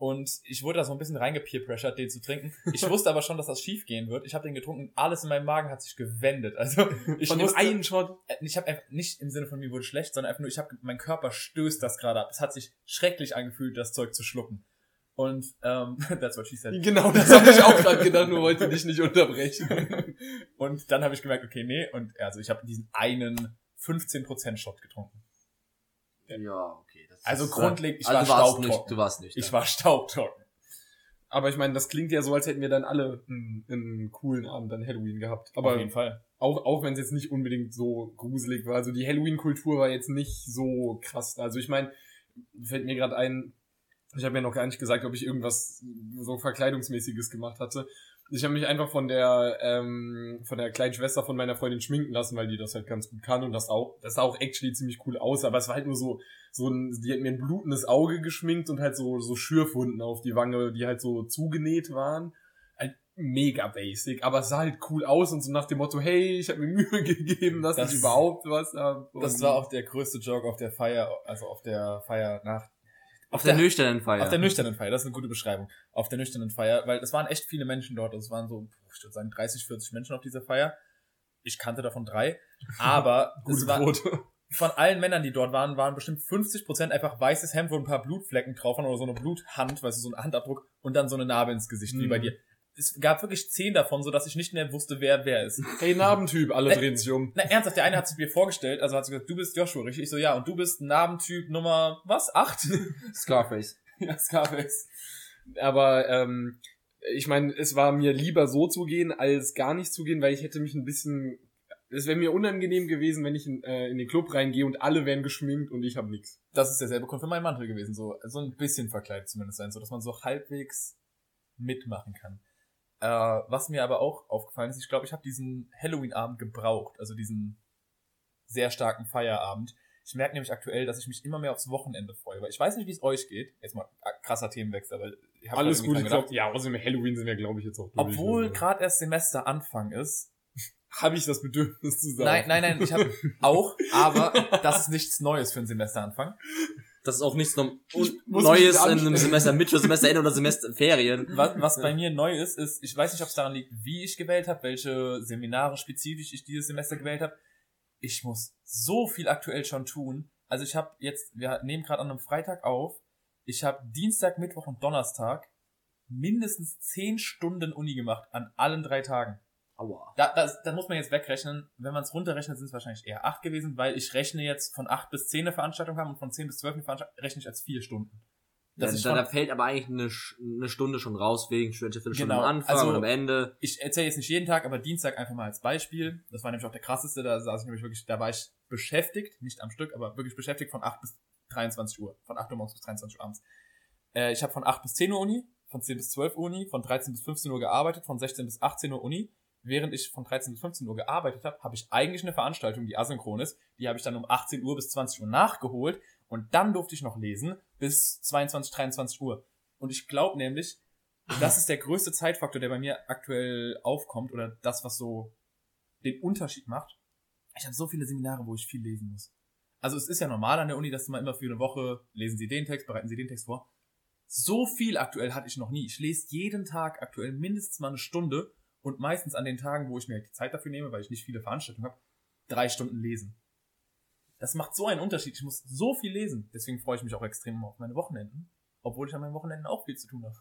Und ich wurde da so ein bisschen reingepeer-pressured, den zu trinken. Ich wusste aber schon, dass das schief gehen wird. Ich habe den getrunken, alles in meinem Magen hat sich gewendet. Also ich Von dem musste, einen Shot. äh, ich habe einfach nicht im Sinne von mir wurde schlecht, sondern einfach nur, ich habe mein Körper stößt das gerade ab. Es hat sich schrecklich angefühlt, das Zeug zu schlucken. Und ähm, that's what she said. Genau, das habe ich auch gerade gedacht, nur wollte dich nicht unterbrechen. Und dann habe ich gemerkt, okay, nee. Und also ich habe diesen einen 15% Shot getrunken. Ja, okay. Also ist, grundlegend, ich also war staubtrocken. du warst nicht. Ich war staubtrocken. Aber ich meine, das klingt ja so, als hätten wir dann alle einen, einen coolen Abend an Halloween gehabt. Aber Auf jeden Fall. auch, auch wenn es jetzt nicht unbedingt so gruselig war. Also die Halloween-Kultur war jetzt nicht so krass. Also ich meine, fällt mir gerade ein, ich habe ja noch gar nicht gesagt, ob ich irgendwas so Verkleidungsmäßiges gemacht hatte. Ich habe mich einfach von der ähm, von der kleinen Schwester von meiner Freundin schminken lassen, weil die das halt ganz gut kann und das auch das sah auch actually ziemlich cool aus, aber es war halt nur so so ein die hat mir ein blutendes Auge geschminkt und halt so so Schürfwunden auf die Wange, die halt so zugenäht waren. Halt mega basic, aber es sah halt cool aus und so nach dem Motto, hey, ich habe mir Mühe gegeben, dass Das- ich überhaupt was habe. Das war auch der größte Joke auf der Feier, also auf der Feier nach. Auf der nüchternen Feier. Auf der nüchternen Feier, das ist eine gute Beschreibung. Auf der nüchternen Feier, weil es waren echt viele Menschen dort. Es waren so, ich würde sagen, 30, 40 Menschen auf dieser Feier. Ich kannte davon drei. Aber es gute war, Quote. von allen Männern, die dort waren, waren bestimmt 50% einfach weißes Hemd, wo ein paar Blutflecken drauf waren oder so eine Bluthand, weißt du, so ein Handabdruck und dann so eine Narbe ins Gesicht, wie Mhm. bei dir. Es gab wirklich zehn davon, so dass ich nicht mehr wusste, wer wer ist. Hey, Narbentyp, alle Äh, drehen sich um. Na, ernsthaft, der eine hat sich mir vorgestellt, also hat sie gesagt, du bist Joshua, richtig? Ich so, ja, und du bist Narbentyp Nummer, was? Acht? Scarface. Ja, Scarface. Aber ähm, ich meine, es war mir lieber so zu gehen, als gar nicht zu gehen, weil ich hätte mich ein bisschen. Es wäre mir unangenehm gewesen, wenn ich in, äh, in den Club reingehe und alle wären geschminkt und ich habe nichts. Das ist derselbe Grund für meinen Mantel gewesen, so, so ein bisschen verkleidet zumindest sein, so dass man so halbwegs mitmachen kann. Äh, was mir aber auch aufgefallen ist, ich glaube, ich habe diesen Halloween-Abend gebraucht, also diesen sehr starken Feierabend. Ich merke nämlich aktuell, dass ich mich immer mehr aufs Wochenende freue, weil ich weiß nicht, wie es euch geht. Jetzt mal äh, krasser Themenwechsel, aber ich hab Alles gut, ich dran glaub, ja, außerdem Halloween sind wir, glaube ich, jetzt auch durch. Obwohl Also, gerade erst Semesteranfang ist. habe ich das Bedürfnis zu sagen. Nein, nein, nein, ich habe auch, aber das ist nichts Neues für einen Semesteranfang. Das ist auch nichts Neues in einem. Semester Mitte, Semesterende oder Semesterferien. Was, was bei mir neu ist, ist, ich weiß nicht, ob es daran liegt, wie ich gewählt habe, welche Seminare spezifisch ich dieses Semester gewählt habe. Ich muss so viel aktuell schon tun. Also ich habe jetzt, wir nehmen gerade an einem Freitag auf. Ich habe Dienstag, Mittwoch und Donnerstag mindestens 10 Stunden Uni gemacht an allen drei Tagen. Aua. Da, das, da muss man jetzt wegrechnen. Wenn man es runterrechnet, sind es wahrscheinlich eher 8 gewesen, weil ich rechne jetzt von 8 bis 10 eine Veranstaltung haben und von 10 bis 12 eine Veranstaltung rechne ich als 4 Stunden. Da, Das ist da, da fällt aber eigentlich eine, eine Stunde schon raus wegen studentische Viertelstunde Genau, am Anfang also- und am Ende. ich erzähle jetzt nicht jeden Tag, aber Dienstag einfach mal als Beispiel. Das war nämlich auch der krasseste, da saß ich nämlich wirklich, da war ich beschäftigt, nicht am Stück, aber wirklich beschäftigt von 8 bis 23 Uhr. Von 8 Uhr morgens bis 23 Uhr abends. Äh, ich habe von 8 bis 10 Uhr Uni, von 10 bis 12 Uhr Uni, von 13 bis 15 Uhr gearbeitet, von 16 bis 18 Uhr Uni. Während ich von 13 bis 15 Uhr gearbeitet habe, habe ich eigentlich eine Veranstaltung, die asynchron ist. Die habe ich dann um 18 Uhr bis 20 Uhr nachgeholt und dann durfte ich noch lesen bis 22, 23 Uhr. Und ich glaube nämlich, das ist der größte Zeitfaktor, der bei mir aktuell aufkommt oder das, was so den Unterschied macht. Ich habe so viele Seminare, wo ich viel lesen muss. Also es ist ja normal an der Uni, dass mal immer für eine Woche lesen Sie den Text, bereiten Sie den Text vor. So viel aktuell hatte ich noch nie. Ich lese jeden Tag aktuell mindestens mal eine Stunde und meistens an den Tagen, wo ich mir halt die Zeit dafür nehme, weil ich nicht viele Veranstaltungen habe, drei Stunden lesen. Das macht so einen Unterschied. Ich muss so viel lesen. Deswegen freue ich mich auch extrem auf meine Wochenenden, obwohl ich an meinen Wochenenden auch viel zu tun habe.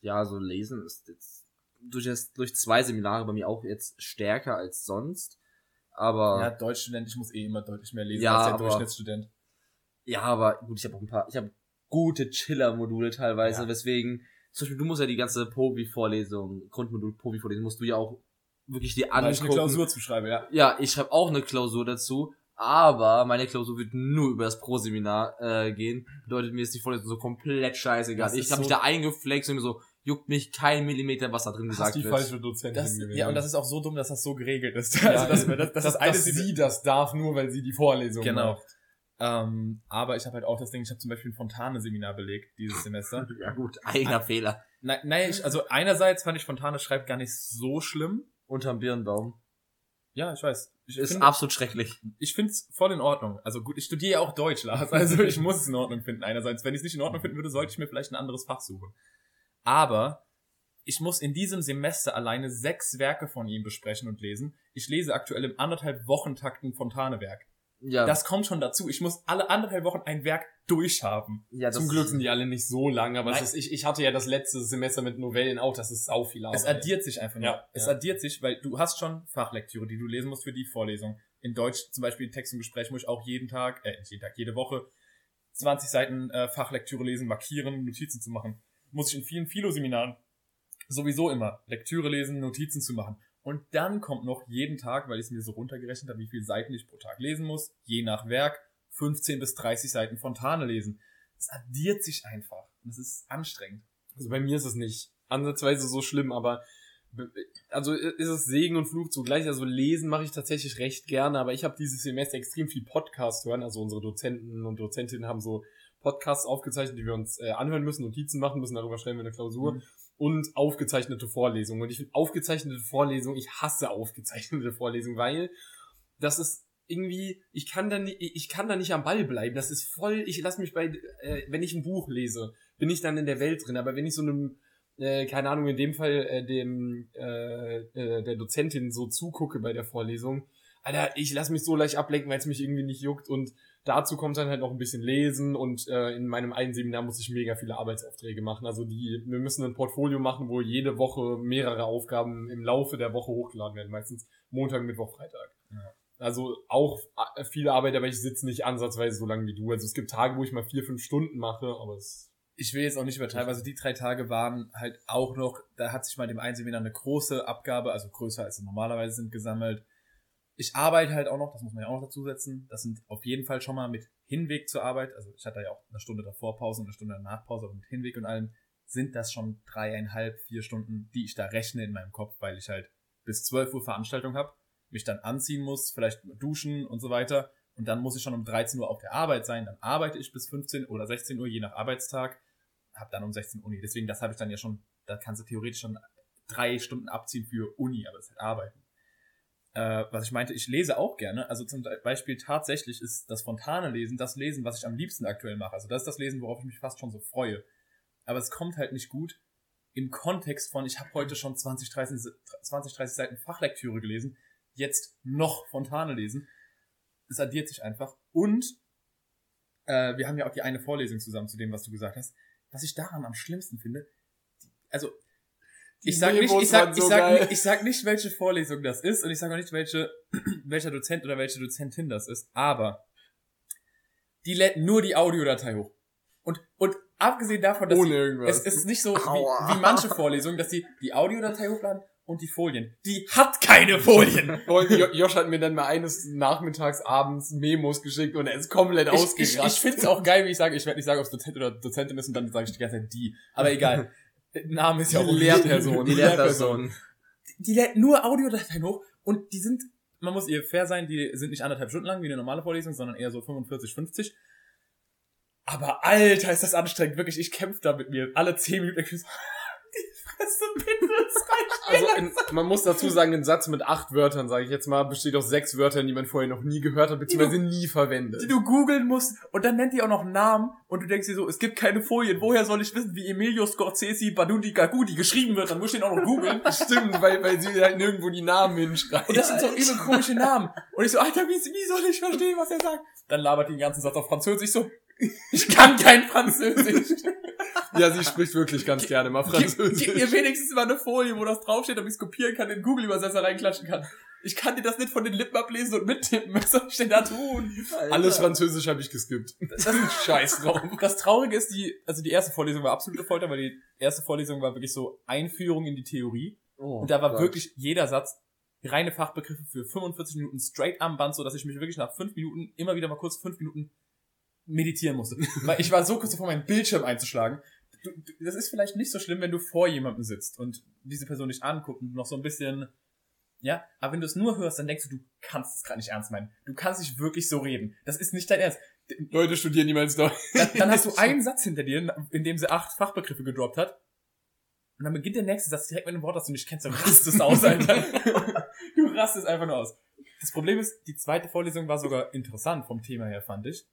Ja, so lesen ist jetzt durch, das, durch zwei Seminare bei mir auch jetzt stärker als sonst. Aber Ja, Deutschstudent, ich muss eh immer deutlich mehr lesen Ja, als der aber- Durchschnittsstudent. Ja, aber gut, ich habe auch ein paar, ich habe gute Chiller-Module teilweise, Ja. weswegen, zum Beispiel, du musst ja die ganze Povi-Vorlesung, Grundmodul Povi-Vorlesung, musst du ja auch wirklich dir Weil ich angucken. eine Klausur zuschreibe, ja. Ja, ich habe auch eine Klausur dazu, aber meine Klausur wird nur über das Pro-Seminar äh, gehen. Bedeutet mir ist die Vorlesung so komplett scheißegal. Das Ich habe so- mich da eingeflext und mir so, juckt mich kein Millimeter, was da drin Das gesagt ist die wird. falsche Dozentin Das, gewesen. ja, und das ist auch so dumm, dass das so geregelt ist. Ja, also, dass, wir das, das, dass, ist eine dass sie das darf, nur weil sie die Vorlesung Genau. macht. Ähm, aber ich habe halt auch das Ding, ich habe zum Beispiel ein Fontane-Seminar belegt dieses Semester. Ja gut, eigener Fehler. Nein, nein ich, also einerseits fand ich Fontane schreibt gar nicht so schlimm. Unterm Birnbaum. Ja, ich weiß. Ich Ist finde absolut schrecklich. ich find's voll in Ordnung. Also gut, ich studiere ja auch Deutsch, Lars. Also ich muss es in Ordnung finden einerseits. Wenn ich es nicht in Ordnung finden würde, sollte ich mir vielleicht ein anderes Fach suchen. Aber ich muss in diesem Semester alleine sechs Werke von ihm besprechen und lesen. Ich lese aktuell im anderthalb Wochentakt ein Fontane-Werk. Ja, Das kommt schon dazu. Ich muss alle anderthalb Wochen ein Werk durchhaben. ja, Zum Glück sind die alle nicht so lang, aber ist, ich, ich hatte ja das letzte Semester mit Novellen auch, das ist sau viel Arbeit. Es addiert sich einfach nur. Ja, es ja. addiert sich, weil du hast schon Fachlektüre, die du lesen musst für die Vorlesung. In Deutsch zum Beispiel Text und Gespräch muss ich auch jeden Tag, äh, nicht jeden Tag, jede Woche 20 Seiten äh, Fachlektüre lesen, markieren, Notizen zu machen. Muss ich in vielen Philo-Seminaren sowieso immer Lektüre lesen, Notizen zu machen. Und dann kommt noch jeden Tag, weil ich es mir so runtergerechnet habe, wie viele Seiten ich pro Tag lesen muss, je nach Werk, 15 bis 30 Seiten Fontane lesen. Es addiert sich einfach. Und es ist anstrengend. Also bei mir ist es nicht ansatzweise so schlimm, aber be- also ist es Segen und Fluch zugleich. Also lesen mache ich tatsächlich recht gerne, aber ich habe dieses Semester extrem viel Podcast hören. Also unsere Dozenten und Dozentinnen haben so Podcasts aufgezeichnet, die wir uns äh, anhören müssen, Notizen machen müssen, darüber schreiben wir eine Klausur. Mhm. Und aufgezeichnete Vorlesungen. Und ich finde aufgezeichnete Vorlesungen, ich hasse aufgezeichnete Vorlesungen, weil das ist irgendwie, ich kann da nicht, ich kann da nicht am Ball bleiben. Das ist voll, ich lasse mich bei, äh, wenn ich ein Buch lese, bin ich dann in der Welt drin. Aber wenn ich so einem, äh, keine Ahnung, in dem Fall äh, dem äh, äh, der Dozentin so zugucke bei der Vorlesung, Alter, ich lasse mich so leicht ablenken, weil es mich irgendwie nicht juckt und dazu kommt dann halt noch ein bisschen lesen und äh, in meinem einen Seminar muss ich mega viele Arbeitsaufträge machen. Also die, wir müssen ein Portfolio machen, wo jede Woche mehrere Aufgaben im Laufe der Woche hochgeladen werden, meistens Montag, Mittwoch, Freitag. Ja. Also auch äh, viele Arbeit, aber ich sitze nicht ansatzweise so lange wie du. Also es gibt Tage, wo ich mal vier, fünf Stunden mache, aber es ich will jetzt auch nicht übertreiben, also die drei Tage waren halt auch noch, da hat sich mal dem einen Seminar eine große Abgabe, also größer als sie normalerweise sind, gesammelt. Ich arbeite halt auch noch, das muss man ja auch noch dazu setzen, das sind auf jeden Fall schon mal mit Hinweg zur Arbeit, also ich hatte ja auch eine Stunde davor Pause und eine Stunde danach Pause, aber mit Hinweg und allem sind das schon dreieinhalb, vier Stunden, die ich da rechne in meinem Kopf, weil ich halt bis 12 Uhr Veranstaltung habe, mich dann anziehen muss, vielleicht duschen und so weiter. Und dann muss ich schon um 13 Uhr auf der Arbeit sein. Dann arbeite ich bis 15 oder 16 Uhr, je nach Arbeitstag habe dann um 16 Uni. Deswegen, das habe ich dann ja schon, da kannst du theoretisch schon drei Stunden abziehen für Uni, aber das ist halt Arbeiten. Äh, was ich meinte, ich lese auch gerne. Also zum Beispiel tatsächlich ist das Fontane-Lesen das Lesen, was ich am liebsten aktuell mache. Also das ist das Lesen, worauf ich mich fast schon so freue. Aber es kommt halt nicht gut im Kontext von, ich habe heute schon 20 30, 20, 30 Seiten Fachlektüre gelesen, jetzt noch Fontane lesen. Es addiert sich einfach. Und äh, wir haben ja auch die eine Vorlesung zusammen zu dem, was du gesagt hast was ich daran am schlimmsten finde, die, also ich sag nicht, ich sag, ich so sag, nicht, ich sag nicht, welche Vorlesung das ist und ich sag auch nicht, welche, welcher Dozent oder welche Dozentin das ist, aber die lädt nur die Audiodatei hoch. Und, und abgesehen davon, dass ohne die, irgendwas. es ist nicht so wie, wie manche Vorlesungen, dass die die Audiodatei hochladen und die Folien. Die hat keine Folien. Josh hat mir dann mal eines Nachmittags abends Memos geschickt und er ist komplett Ich, ich, ausgerastet. ich finde es auch geil, wie ich sage, ich werde nicht sagen, ob es Dozent oder Dozentin ist und dann sage ich die ganze Zeit die. Aber egal. Name ist ja auch. Lehrperson. Die Lehrperson. Die lädt nur Audiodateien hoch und die sind, man muss ihr fair sein, die sind nicht anderthalb Stunden lang wie eine normale Vorlesung, sondern eher so 45, 50. Aber alter, ist das anstrengend, wirklich, ich kämpfe da mit mir. Alle 10 Minuten, ich so, bitte, es reicht Also in, man muss dazu sagen, ein Satz mit acht Wörtern, sage ich jetzt mal, besteht aus sechs Wörtern, die man vorher noch nie gehört hat, beziehungsweise nie verwendet. die du googeln musst und dann nennt die auch noch Namen und du denkst dir so, es gibt keine Folien, woher soll ich wissen, wie Emilio Scorsese Badundi Gagudi geschrieben wird, dann muss ich den auch noch googeln. Stimmt, weil, weil sie halt nirgendwo die Namen hinschreibt. Und das sind so übel komische Namen. Und ich so, Alter, wie, wie soll ich verstehen, was er sagt? Dann labert die den ganzen Satz auf Französisch so, ich kann kein Französisch. Ja, sie spricht wirklich ganz gerne mal Französisch. gib mir wenigstens mal eine Folie, wo das draufsteht, damit ich es kopieren kann, in Google-Übersetzer reinklatschen kann. Ich kann dir das nicht von den Lippen ablesen und mittippen. Was soll ich denn da tun? Alles Französisch habe ich geskippt. Das ist ein Scheiß drauf. Das Traurige ist, die, also die erste Vorlesung war absolute Folter, weil die erste Vorlesung war wirklich so Einführung in die Theorie. Oh, Und da war Gott. wirklich jeder Satz reine Fachbegriffe für 45 Minuten straight am Band, so dass ich mich wirklich nach fünf Minuten immer wieder mal kurz fünf Minuten meditieren musste. Weil ich war so kurz davor, meinen Bildschirm einzuschlagen. Du, du, das ist vielleicht nicht so schlimm, wenn du vor jemandem sitzt und diese Person dich anguckt und noch so ein bisschen, ja, aber wenn du es nur hörst, dann denkst du, du kannst es gerade nicht ernst meinen. Du kannst nicht wirklich so reden. Das ist nicht dein Ernst. Leute studieren niemals Deutsch. Dann, dann hast du einen Satz hinter dir, in dem sie acht Fachbegriffe gedroppt hat. Und dann beginnt der nächste Satz direkt mit einem Wort, das du nicht kennst. Du rastest aus, Alter. Du rastest einfach nur aus. Das Problem ist, die zweite Vorlesung war sogar interessant vom Thema her, fand ich.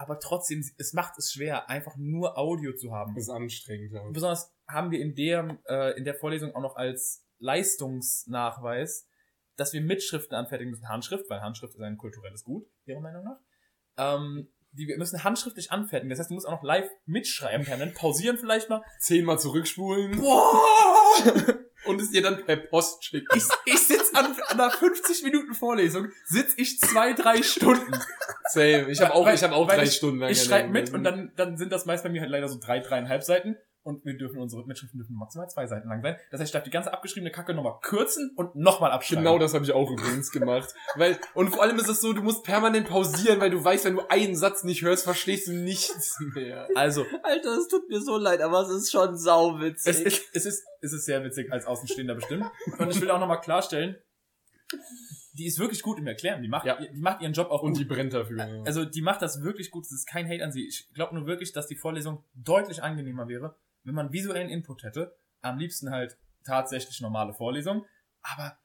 Aber trotzdem, es macht es schwer, einfach nur Audio zu haben. Das ist anstrengend, ja. Besonders haben wir in der, äh, in der Vorlesung auch noch als Leistungsnachweis, dass wir Mitschriften anfertigen müssen. Handschrift, weil Handschrift ist ein kulturelles Gut, ihrer Meinung nach. Ähm, die wir müssen handschriftlich anfertigen. Das heißt, du musst auch noch live mitschreiben können. Pausieren vielleicht mal. Zehnmal zurückspulen Boah! und es dir dann per Post schicken. Ich, ich sitz an, an einer 50 Minuten Vorlesung, sitz ich zwei, drei Stunden. Same. Ich habe auch, Weil- ich hab auch drei ich- Stunden lang Ich schreibe mit und dann, dann sind das meist bei mir halt leider so drei, dreieinhalb Seiten. Und wir dürfen unsere Mitschriften dürfen maximal zwei Seiten lang sein. Das heißt, ich darf die ganze abgeschriebene Kacke nochmal kürzen und nochmal abschreiben. Genau das habe ich auch übrigens gemacht. Weil, und vor allem ist es so, du musst permanent pausieren, weil du weißt, wenn du einen Satz nicht hörst, verstehst du nichts mehr. Also, Alter, es tut mir so leid, aber es ist schon sauwitzig. es ist, es ist, es ist sehr witzig als Außenstehender bestimmt. Und ich will auch nochmal klarstellen, die ist wirklich gut im Erklären. Die macht, Ja. die macht ihren Job auch Und gut. die brennt dafür. Also die macht das wirklich gut. Es ist kein Hate an sie. Ich glaube nur wirklich, dass die Vorlesung deutlich angenehmer wäre, wenn man visuellen Input hätte. Am liebsten halt tatsächlich normale Vorlesung. Aber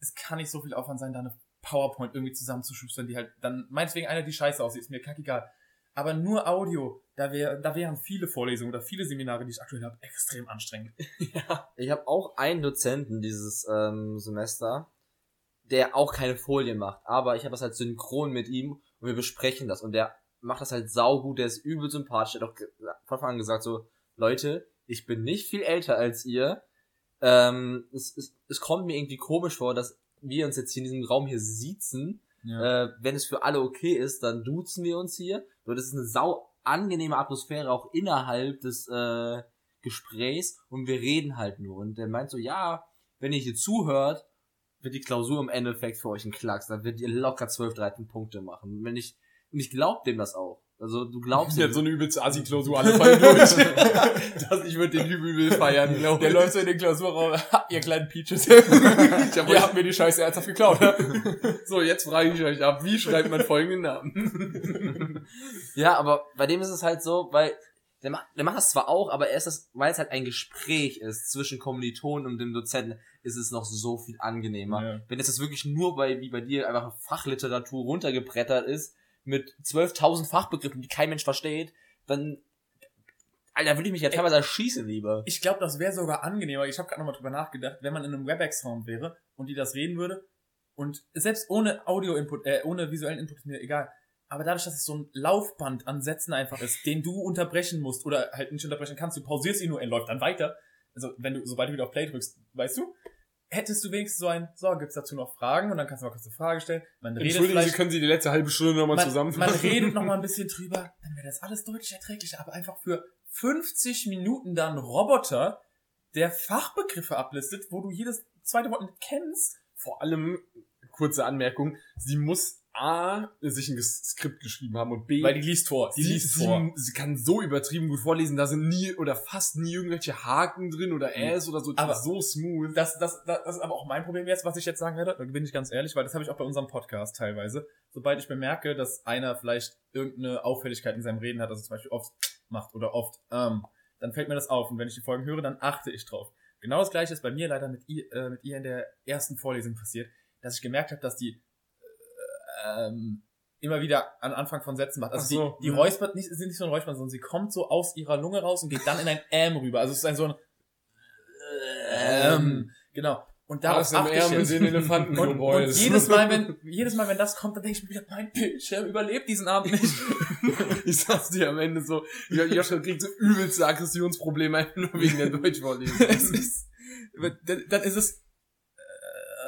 es kann nicht so viel Aufwand sein, da eine PowerPoint irgendwie zusammenzuschustern, die halt dann meinetwegen einer, die scheiße aussieht, ist mir kackegal. Aber nur Audio, da, wär, da wären viele Vorlesungen oder viele Seminare, die ich aktuell habe, extrem anstrengend. Ich habe auch einen Dozenten dieses ähm, Semester, der auch keine Folien macht, aber ich habe das halt synchron mit ihm und wir besprechen das und der macht das halt saugut, der ist übel sympathisch, der hat auch von Anfang an gesagt so, Leute, ich bin nicht viel älter als ihr, ähm, es, es, es kommt mir irgendwie komisch vor, dass wir uns jetzt hier in diesem Raum hier siezen, äh, wenn es für alle okay ist, dann duzen wir uns hier. So, das ist eine sau angenehme Atmosphäre auch innerhalb des äh, Gesprächs und wir reden halt nur. Und der meint so, ja, wenn ihr hier zuhört, wird die Klausur im Endeffekt für euch ein Klacks. Dann wird ihr locker 12, 13 Punkte machen. Und wenn ich, und ich glaub dem das auch. Also du glaubst Ja, ihm- so eine übelste Assi-Klausur, alle fallen durch. das, ich würde den übel feiern, glaube Der läuft so in den Klausurraum, ihr kleinen Peaches. Ich hab Ihr habt mir die Scheiße ernsthaft geklaut. ne? So, jetzt frage ich euch ab, wie schreibt man folgenden Namen? Ja, aber bei dem ist es halt so, weil der macht, der macht das zwar auch, aber erst das, weil es halt ein Gespräch ist zwischen Kommilitonen und dem Dozenten, ist es noch so viel angenehmer. Ja. Wenn es jetzt wirklich nur bei, wie bei dir, einfach Fachliteratur runtergebrettert ist, mit 12.000 Fachbegriffen, die kein Mensch versteht, dann, Alter, würde ich mich ja teilweise erschießen lieber. Ich glaube, das wäre sogar angenehmer. Ich habe gerade nochmal drüber nachgedacht, wenn man in einem WebEx-Raum wäre und die das reden würde und selbst ohne Audio-Input, äh, ohne visuellen Input ist mir egal. Aber dadurch, dass es so ein Laufband an Sätzen einfach ist, den du unterbrechen musst oder halt nicht unterbrechen kannst, du pausierst ihn nur, er läuft dann weiter. Also wenn du, sobald du wieder auf Play drückst, weißt du, hättest du wenigstens so ein, so, gibt's dazu noch Fragen und dann kannst du mal kurz eine Frage stellen. Man redet Entschuldigen Sie, können Sie die letzte halbe Stunde nochmal zusammenfassen? man redet noch mal ein bisschen drüber, dann wäre das alles deutlich erträglicher. Aber einfach für 50 Minuten dann Roboter, der Fachbegriffe ablistet, wo du jedes zweite Wort nicht kennst. Vor allem, kurze Anmerkung, sie muss A, sich ein Skript geschrieben haben und B, Weil die liest vor. Die sie, liest sie, vor. sie kann so übertrieben gut vorlesen, da sind nie oder fast nie irgendwelche Haken drin oder Äs oder so, die Aber- ist so smooth. Das, das, das, das ist aber auch mein Problem jetzt, was ich jetzt sagen werde. Da bin ich ganz ehrlich, weil das habe ich auch bei unserem Podcast teilweise. Sobald ich bemerke, dass einer vielleicht irgendeine Auffälligkeit in seinem Reden hat, also zum Beispiel oft macht oder oft ähm, dann fällt mir das auf. Und wenn ich die Folgen höre, dann achte ich drauf. Genau das gleiche ist bei mir leider mit ihr, äh, mit ihr in der ersten Vorlesung passiert, dass ich gemerkt habe, dass die ähm, immer wieder an Anfang von Sätzen macht. Also so, die, die mhm. räuspert nicht, sind nicht so ein Räuspern, sondern sie kommt so aus ihrer Lunge raus und geht dann in ein Ähm rüber. Also es ist ein so ein ähm, genau. Und darauf achte ich jetzt. Elefanten Und, und jedes Mal, wenn, jedes Mal, wenn das kommt, dann denke ich mir wieder, mein Bildschirm überlebt diesen Abend nicht. Ich sag's dir am Ende so, Jo- Joshua kriegt so übelste Aggressionsprobleme einfach nur wegen der Deutschvorlesung. dann ist es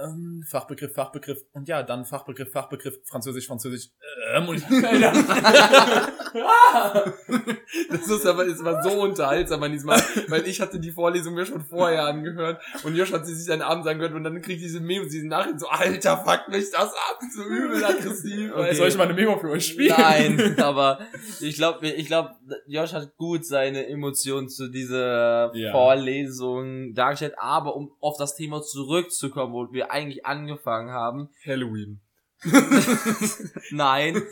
ähm, Fachbegriff, Fachbegriff und ja, dann Fachbegriff, Fachbegriff, Französisch, Französisch. Ähm, und ich, Das ist aber, es war so unterhaltsam an diesem Abend, weil ich hatte die Vorlesung mir schon vorher angehört und Josh hat sie sich dann abends angehört und dann kriegt diese Memos, diese Nachrichten so, alter, fuck mich das ab, so übel aggressiv. Okay. soll ich mal eine Memo für euch spielen? Nein, aber ich glaube, ich glaube, Josh hat gut seine Emotionen zu dieser Ja. Vorlesung dargestellt, aber um auf das Thema zurückzukommen, wo wir eigentlich angefangen haben, Halloween. nein,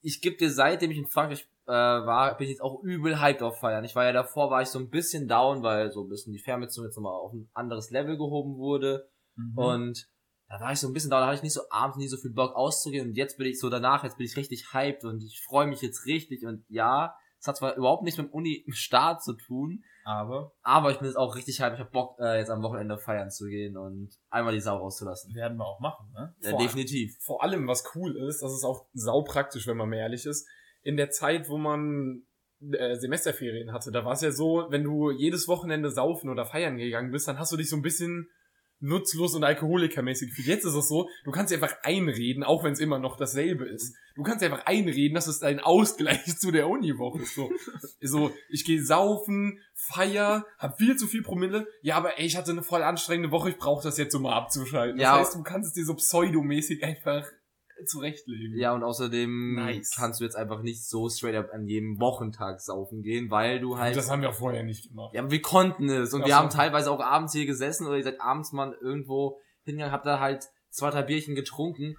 ich gebe dir, seitdem ich in Frankreich äh, war, bin ich jetzt auch übel hyped auf Feiern. Ich war ja davor, war ich so ein bisschen down, weil so ein bisschen die Fernbeziehung jetzt nochmal auf ein anderes Level gehoben wurde. Mhm. Und da war ich so ein bisschen down, da hatte ich nicht so abends nie so viel Bock auszugehen. Und jetzt bin ich so danach, jetzt bin ich richtig hyped und ich freue mich jetzt richtig. Und ja, es hat zwar überhaupt nichts mit dem Uni-Start zu tun, Aber aber ich bin jetzt auch richtig hyped. Ich hab Bock, äh, jetzt am Wochenende feiern zu gehen und einmal die Sau rauszulassen. werden wir auch machen, ne? Ja, Vor- definitiv. vor allem, was cool ist, das ist auch saupraktisch, wenn man mal ehrlich ist, in der Zeit, wo man äh, Semesterferien hatte, da war es ja so, wenn du jedes Wochenende saufen oder feiern gegangen bist, dann hast du dich so ein bisschen nutzlos und alkoholikermäßig gefühlt. Jetzt ist es so, du kannst dir einfach einreden, auch wenn es immer noch dasselbe ist. Du kannst dir einfach einreden, dass es dein Ausgleich zu der Uniwoche ist. So, so ich gehe saufen, feier, hab viel zu viel Promille. Ja, aber ey, ich hatte eine voll anstrengende Woche, ich brauche das jetzt, um mal abzuschalten. Ja. Das heißt, du kannst es dir so pseudomäßig einfach zurechtlegen. Ja, und außerdem Nice. kannst du jetzt einfach nicht so straight up an jedem Wochentag saufen gehen, weil du halt. Das haben wir vorher nicht gemacht. ja, wir konnten es. Und Ach wir haben teilweise auch abends hier gesessen oder ihr seid abends mal irgendwo hingegangen, habt da halt zwei, drei Bierchen getrunken.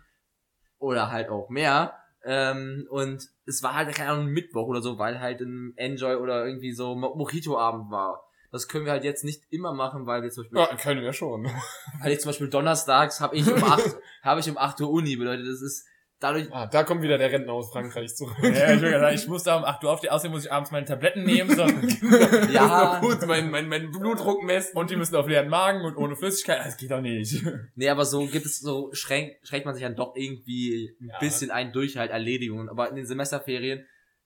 Oder halt auch mehr. Ähm, und es war halt, keine Ahnung, Mittwoch oder so, weil halt ein Enjoy oder irgendwie so Mo- Mojito-Abend war. Das können wir halt jetzt nicht immer machen, weil wir zum Beispiel, Ja, können wir schon. weil ich zum Beispiel donnerstags habe ich um 8, habe ich um 8 Uhr Uni, bedeutet, das ist dadurch, Ah, da kommt wieder der Rentner aus Frankreich zurück. Ja, ich, sagen, ich muss da um 8 Uhr aufstehen, außerdem muss ich abends meine Tabletten nehmen so, ja, Gut, mein, mein, mein Blutdruck messen. und die müssen auf leeren Magen und ohne Flüssigkeit. Das geht doch nicht. Nee, aber so gibt es so, schränkt, schränkt man sich dann doch irgendwie ein Ja. bisschen ein durch halt Erledigungen. Aber in den Semesterferien,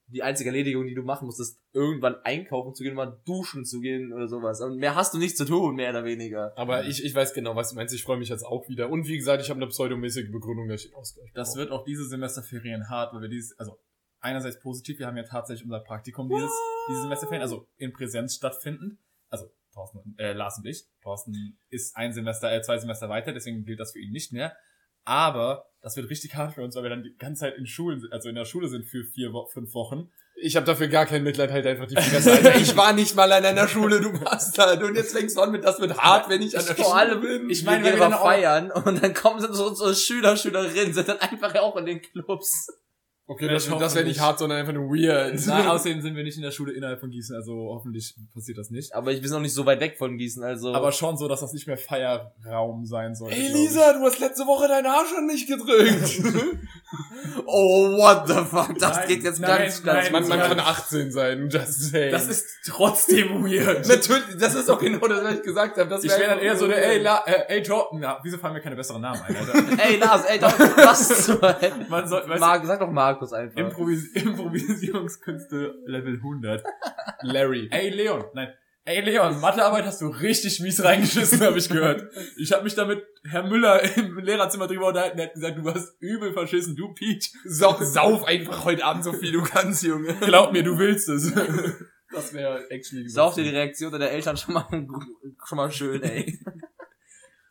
die einzige Erledigung, die du machen musst, ist irgendwann einkaufen zu gehen, mal duschen zu gehen oder sowas. Und mehr hast du nicht zu tun, mehr oder weniger. Aber ich, ich weiß genau, was du meinst. Ich freue mich jetzt auch wieder. Und wie gesagt, ich habe eine pseudomäßige Begründung, dass ich Ausgleich Das brauche. wird auch diese Semesterferien hart, weil wir dieses, also einerseits positiv, wir haben ja tatsächlich unser Praktikum dieses, diese Semesterferien, also in Präsenz stattfindend. Also Thorsten, und- äh, Lars und ich. Thorsten ist ein Semester, äh, zwei Semester weiter, deswegen gilt das für ihn nicht mehr. Aber das wird richtig hart für uns, weil wir dann die ganze Zeit in Schulen, sind- also in der Schule sind für vier, fünf Wochen. Ich habe dafür gar kein Mitleid, halt einfach die Fresse. Alter. Ich war nicht mal an einer Schule, du Bastard. Und jetzt fängst du an mit, das wird hart, wenn ich an der Vor Schule allem, bin. ich Ich meine, wir wir gehen feiern und dann kommen so, so Schüler, Schülerinnen, sind dann einfach auch in den Clubs. Okay, das, das wäre nicht hart, sondern einfach nur weird. Na, außerdem sind wir nicht in der Schule innerhalb von Gießen, also hoffentlich passiert das nicht. Aber ich bin noch nicht so weit weg von Gießen, also. Aber schon so, dass das nicht mehr Feierraum sein soll. Ey, Lisa, du hast letzte Woche deinen Arsch schon nicht gedrückt. oh, what the fuck, das Nein, geht jetzt nein, ganz, ganz man, man kann 18 sein, just saying. Das ist trotzdem weird. Natürlich, das ist auch genau das, was ich gesagt habe. Das Ich wär wäre dann eher so der, weird. ey, La, äh, ey, Jordan, ja, wieso fallen mir keine besseren Namen ein, Alter? Ey, Lars, ey, doch, was zur Marc, sag doch Markus einfach. Improvis Improvisierungskünste Level 100. Larry. Ey, Leon, nein. Ey, Leon, Mathearbeit hast du richtig mies reingeschissen, habe ich gehört. Ich habe mich da mit Herr Müller im Lehrerzimmer drüber unterhalten, der hat gesagt, du hast übel verschissen, du Peach. Sau, sauf einfach heute Abend so viel du kannst, Junge. Glaub mir, du willst es. Das wäre actually Sauf dir die Reaktion deiner Eltern schon mal, schon mal schön, ey.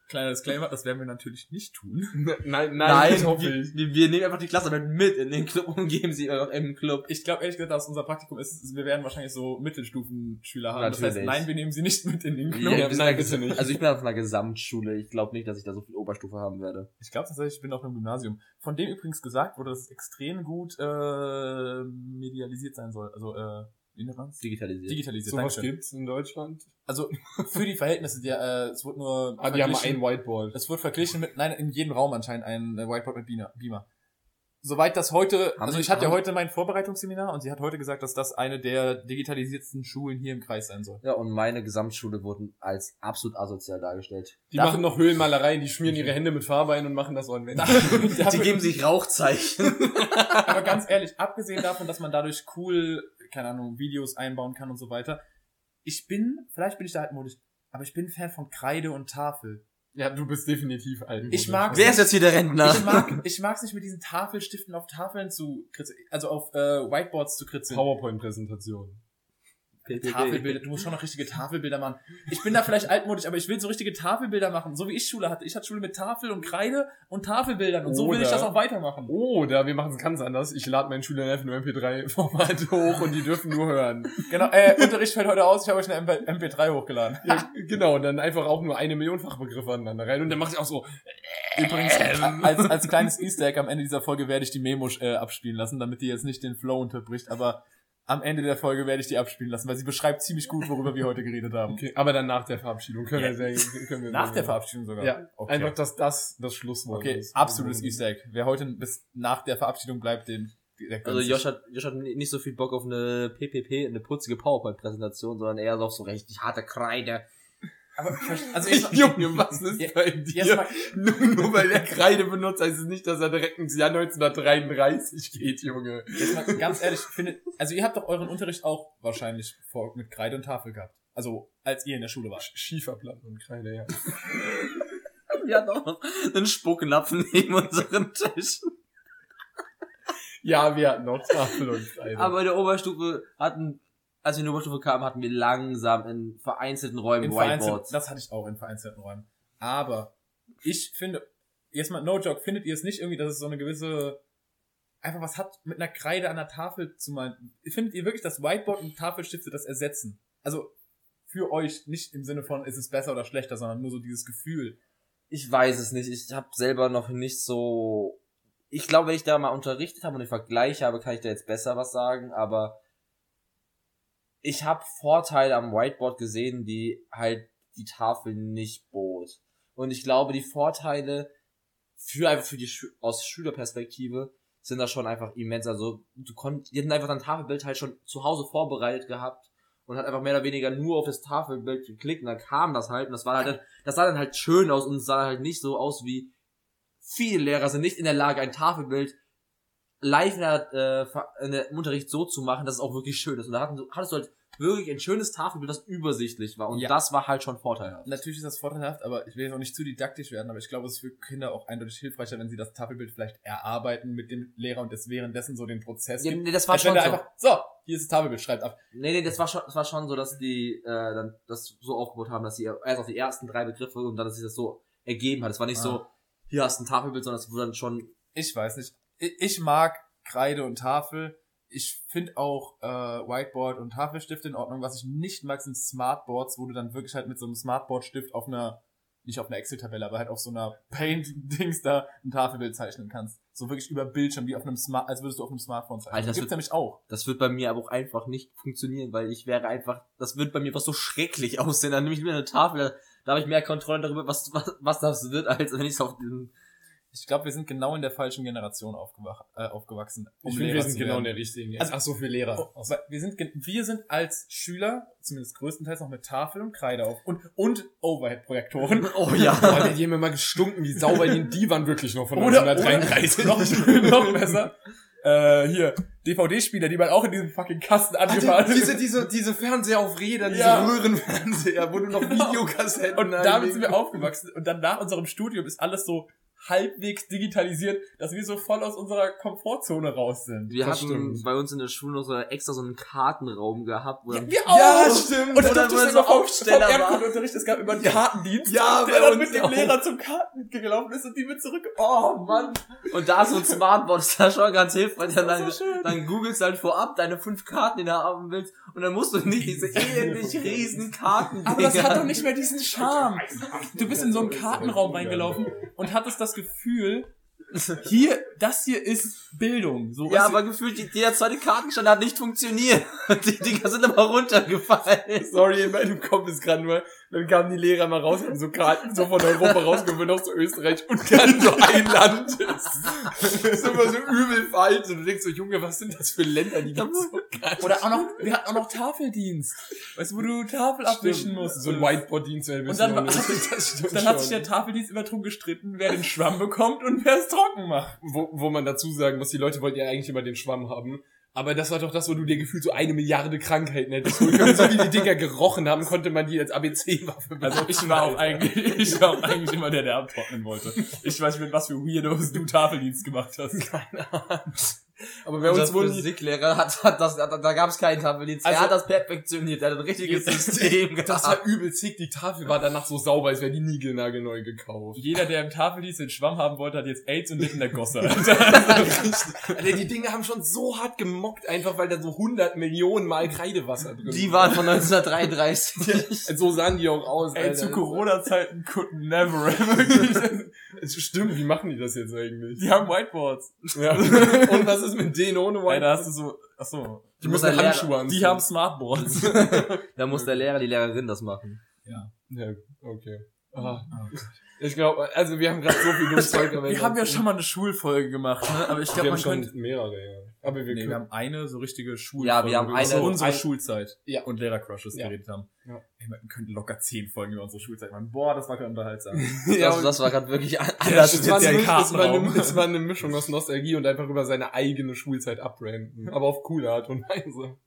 Kleiner Disclaimer, das werden wir natürlich nicht tun. Nein, nein, Nein, das hoffe wir, ich. wir, wir nehmen einfach die Klasse mit, in den Club und geben sie im Club. Ich glaube ehrlich gesagt, dass unser Praktikum ist, wir werden wahrscheinlich so Mittelstufenschüler haben. Das Natürlich. heißt, nein, wir nehmen sie nicht mit in den Club. Ja, nein, bitte nicht. Also ich bin auf einer Gesamtschule. Ich glaube nicht, dass ich da so viel Oberstufe haben werde. Ich glaube tatsächlich, ich bin auf einem Gymnasium. Von dem übrigens gesagt wurde, dass es extrem gut äh, medialisiert sein soll. Also, äh, man's? Digitalisiert. Digitalisiert. So was gibt's in Deutschland? Also für die Verhältnisse, die, äh, es wurde nur Ah, die haben ein Whiteboard. es wurde verglichen mit, nein, in jedem Raum anscheinend ein äh, Whiteboard mit Beamer. Beamer. Soweit das heute, Haben also ich hatte ja heute mein Vorbereitungsseminar und sie hat heute gesagt, dass das eine der digitalisiertsten Schulen hier im Kreis sein soll. Ja, und meine Gesamtschule wurden als absolut asozial dargestellt. Die Dafür- machen noch Höhlenmalereien, die schmieren ihre Hände mit Farbe ein und machen das online. Die geben sich Rauchzeichen. Aber ganz ehrlich, abgesehen davon, dass man dadurch cool, keine Ahnung, Videos einbauen kann und so weiter, ich bin, vielleicht bin ich da altmodisch, aber ich bin Fan von Kreide und Tafel. Ja, du bist definitiv alt. Ich mag- Wer ist jetzt hier der Rentner? Ich mag, ich mag's nicht mit diesen Tafelstiften auf Tafeln zu kritzeln, also auf äh, Whiteboards zu kritzeln. PowerPoint-Präsentation. Tafelbilder, du musst schon noch richtige Tafelbilder machen. Ich bin da vielleicht altmodisch, aber ich will so richtige Tafelbilder machen, so wie ich Schule hatte. Ich hatte Schule mit Tafel und Kreide und Tafelbildern und so will ich Oder- das auch weitermachen. Oder wir machen es ganz anders. Ich lade meinen Schülern einfach nur MP3-Format hoch und die dürfen nur hören. Genau, äh, Unterricht fällt heute aus, ich habe euch eine MP MP3 hochgeladen. Ja, genau, und dann einfach auch nur eine Million Fachbegriffe aneinander rein. Und dann macht ich auch so, Übrigens, als, als kleines Easter Egg am Ende dieser Folge werde ich die Memo äh, abspielen lassen, damit die jetzt nicht den Flow unterbricht, aber am Ende der Folge werde ich die abspielen lassen, weil sie beschreibt ziemlich gut, worüber wir heute geredet haben. Okay, aber dann nach der Verabschiedung können Ja. wir sehr, können wir Nach sehr- der Verabschiedung sogar? Ja, okay. einfach, dass das das Schlusswort Okay, ist. absolutes Easter Egg. Wer heute bis nach der Verabschiedung bleibt, gönnt Also. Josh hat, Josh hat nicht so viel Bock auf eine PPP, eine putzige PowerPoint-Präsentation, sondern eher so auf so richtig harte Kreide. Aber, also ich, Junge, was ist Ja, bei dir? Nur, nur weil er Kreide benutzt, heißt es nicht, dass er direkt ins Jahr 1933 geht, Junge. Jetzt mal ganz ehrlich, findet, also ihr habt doch euren Unterricht auch wahrscheinlich vor, mit Kreide und Tafel gehabt. Also, als ihr in der Schule wart. Schieferplatten und Kreide, ja. Wir hatten auch noch einen Spucknapfen neben unserem Tisch. Ja, wir hatten noch Tafel und Kreide. Aber in der Oberstufe hatten, als wir in die Oberstufe kamen, hatten wir langsam in vereinzelten Räumen In Whiteboards. das hatte ich auch in vereinzelten Räumen. Aber ich finde, erstmal, no joke, findet ihr es nicht irgendwie, dass es so eine gewisse, einfach was hat mit einer Kreide an der Tafel zu meinen? Findet ihr wirklich, dass Whiteboard und Tafelstifte das ersetzen? Also, für euch nicht im Sinne von, ist es besser oder schlechter, sondern nur so dieses Gefühl. Ich weiß es nicht. Ich habe selber noch nicht so. Ich glaube, wenn ich da mal unterrichtet habe und den Vergleich habe, kann ich da jetzt besser was sagen. Aber ich habe Vorteile am Whiteboard gesehen, die halt die Tafel nicht bot. Und ich glaube, die Vorteile für einfach für die Schü aus Schülerperspektive sind da schon einfach immens. Also du konntest, die hatten einfach dein Tafelbild halt schon zu Hause vorbereitet gehabt und hat einfach mehr oder weniger nur auf das Tafelbild geklickt und dann kam das halt und das war halt, das sah dann halt schön aus und sah halt nicht so aus wie viele Lehrer sind nicht in der Lage, ein Tafelbild live in der, äh, in der, Unterricht so zu machen, dass es auch wirklich schön ist. Und da hatten, hattest du halt wirklich ein schönes Tafelbild, das übersichtlich war. Und Ja. das war halt schon vorteilhaft. Natürlich ist das vorteilhaft, aber ich will jetzt auch nicht zu didaktisch werden, aber ich glaube, es ist für Kinder auch eindeutig hilfreicher, wenn sie das Tafelbild vielleicht erarbeiten mit dem Lehrer und es währenddessen so den Prozess Ja, nee, das war schon so. einfach, so, hier ist das Tafelbild, schreibt ab. Nee, nee, das war schon, das war schon so, dass die äh, dann das so aufgebaut haben, dass sie erst auf die ersten drei Begriffe und dann, dass sich das so ergeben hat. Es war nicht Ah. so, hier hast du ein Tafelbild, sondern es wurde dann schon. Ich weiß nicht. Ich, ich mag Kreide und Tafel. Ich finde auch äh, Whiteboard und Tafelstifte in Ordnung. Was ich nicht mag, sind Smartboards, wo du dann wirklich halt mit so einem Smartboard-Stift auf einer, nicht auf einer Excel-Tabelle, aber halt auf so einer Paint-Dings da ein Tafelbild zeichnen kannst. So wirklich über Bildschirm, wie auf einem Smart, als würdest du auf einem Smartphone zeichnen. Alter, das das gibt's wird- nämlich auch. Das wird bei mir aber auch einfach nicht funktionieren, weil ich wäre einfach, das wird bei mir was so schrecklich aussehen. Dann nehme ich mir eine Tafel, da, da habe ich mehr Kontrolle darüber, was, was, was das wird, als wenn ich es auf diesem. Ich glaube, wir sind genau in der falschen Generation äh, aufgewachsen. um ich finde, wir sind genau in der richtigen. Ja. Also- Ach so, für Lehrer. Oh, weil wir sind wir sind als Schüler zumindest größtenteils noch mit Tafel und Kreide auf und und Overhead-Projektoren. Oh Alter, die haben immer gestunken wie sauber, die, die waren wirklich noch von Oder, 1933. oder noch, noch besser. Äh, hier DVD-Spieler, die man auch in diesem fucking Kasten angefahren Alter, diese, diese, diese Fernseher auf Rädern, diese Ja. Röhrenfernseher, wo du noch Videokassetten Und damit sind wir aufgewachsen. Und dann nach unserem Studium ist alles so halbwegs digitalisiert, dass wir so voll aus unserer Komfortzone raus sind. Wir Das hatten stimmt. bei uns in der Schule noch so extra so einen Kartenraum gehabt, wo dann, wir Ja, stimmt. Und dann Oder durfte wo ich dann so Aufsteller vom. Erdkundeunterricht, es gab immer einen Ja. Kartendienst, Ja, der dann mit dem auch. Lehrer zum Karten gelaufen ist und die mit zurück. oh Mann. Und da ist so ein Smartboard, ist da schon ganz hilfreich. Dann, dann, dann googelst halt vorab deine fünf Karten, die du haben willst. Und dann musst du nicht diese ähnlich riesen Karten Aber das hat doch nicht mehr diesen Charme. Du bist in so einen Kartenraum reingelaufen und hattest das Gefühl, hier, das hier ist Bildung. So Ja, aber gefühlt, die- der zweite Kartenstand hat nicht funktioniert. Die Dinger sind immer runtergefallen. Sorry, in meinem Kopf ist gerade nur, dann kamen die Lehrer mal raus, haben so Karten so von Europa rausgeholt, noch so Österreich und dann so ein Land ist. Das ist immer so übel veraltet. Und du denkst so, Junge, was sind das für Länder, die gibt's so gar nicht. Oder auch noch, wir hatten auch noch Tafeldienst. Weißt du, wo du Tafel abwischen musst. So ein Whiteboard-Dienst. wäre ein Und dann, bisschen. Das stimmt dann hat sich der Tafeldienst immer drum gestritten, wer den Schwamm bekommt und wer es trocken macht. wo, wo man dazu sagen muss, die Leute wollten ja eigentlich immer den Schwamm haben. Aber das war doch das, wo du dir gefühlt so eine Milliarde Krankheiten hättest. holen können. so wie die Dinger gerochen haben, konnte man die als ABC-Waffe Also ich war auch eigentlich, ich war auch eigentlich immer der, der abtrocknen wollte. Ich weiß nicht, mit was für Weirdos du Tafeldienst gemacht hast. Keine Ahnung. Aber bei uns Unser wurden die, Physiklehrer hat, hat das, da, da gab es keinen Tafeldienst. Also- er hat das perfektioniert. Er hat ein richtiges System gehabt. das war übel zick. Die Tafel war danach so sauber, als wäre die niegelnagelneu gekauft. Jeder, der im Tafeldienst den Schwamm haben wollte, hat jetzt AIDS und litt in der Gosse. Alter, die Dinge haben schon so hart gemockt, einfach weil da so 100 Millionen Mal Kreidewasser drin Die waren von 1933. So sahen die auch aus, Ey, Alter. zu Corona-Zeiten could never, wirklich. Es stimmt, wie machen die das jetzt eigentlich? Die haben Whiteboards. Ja. Und was ist mit denen ohne Weil da hast du so, ach so. Die muss müssen der Handschuhe anziehen. Die haben Smartboards. Da muss der Lehrer, die Lehrerin das machen. ja. Ja, okay. Ah. Ich glaube, also wir haben gerade so viel dummes Zeug erwähnt. Wir haben ja schon mal eine Schulfolge gemacht, ne? Aber ich wir glaube, haben man schon könnte. mehrere, ja. Aber wir Nee, wir haben eine so richtige Schulfolge. Ja, wir haben wo über eine- unsere ein- Schulzeit Ja. und Lehrercrushes Ja. geredet haben. Ja. Ey, man könnte locker zehn Folgen über unsere Schulzeit machen. Boah, das war gerade unterhaltsam. ja, Das, das war gerade wirklich an- Ja, anders. es war, eine, es, war eine, es war eine Mischung aus Nostalgie und einfach über seine eigene Schulzeit abbranden. Aber auf coole Art und Weise.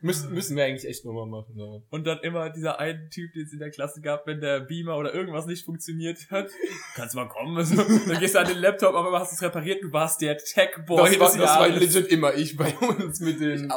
Müssen, müssen wir eigentlich echt nochmal machen. Ja. Und dann immer dieser eine Typ, den es in der Klasse gab, wenn der Beamer oder irgendwas nicht funktioniert hat. Kannst du mal kommen? Also, dann gehst du an den Laptop, aber hast es repariert, du warst der Tech-Boy Das, war, des das war Jahres. legit immer ich bei uns mit den,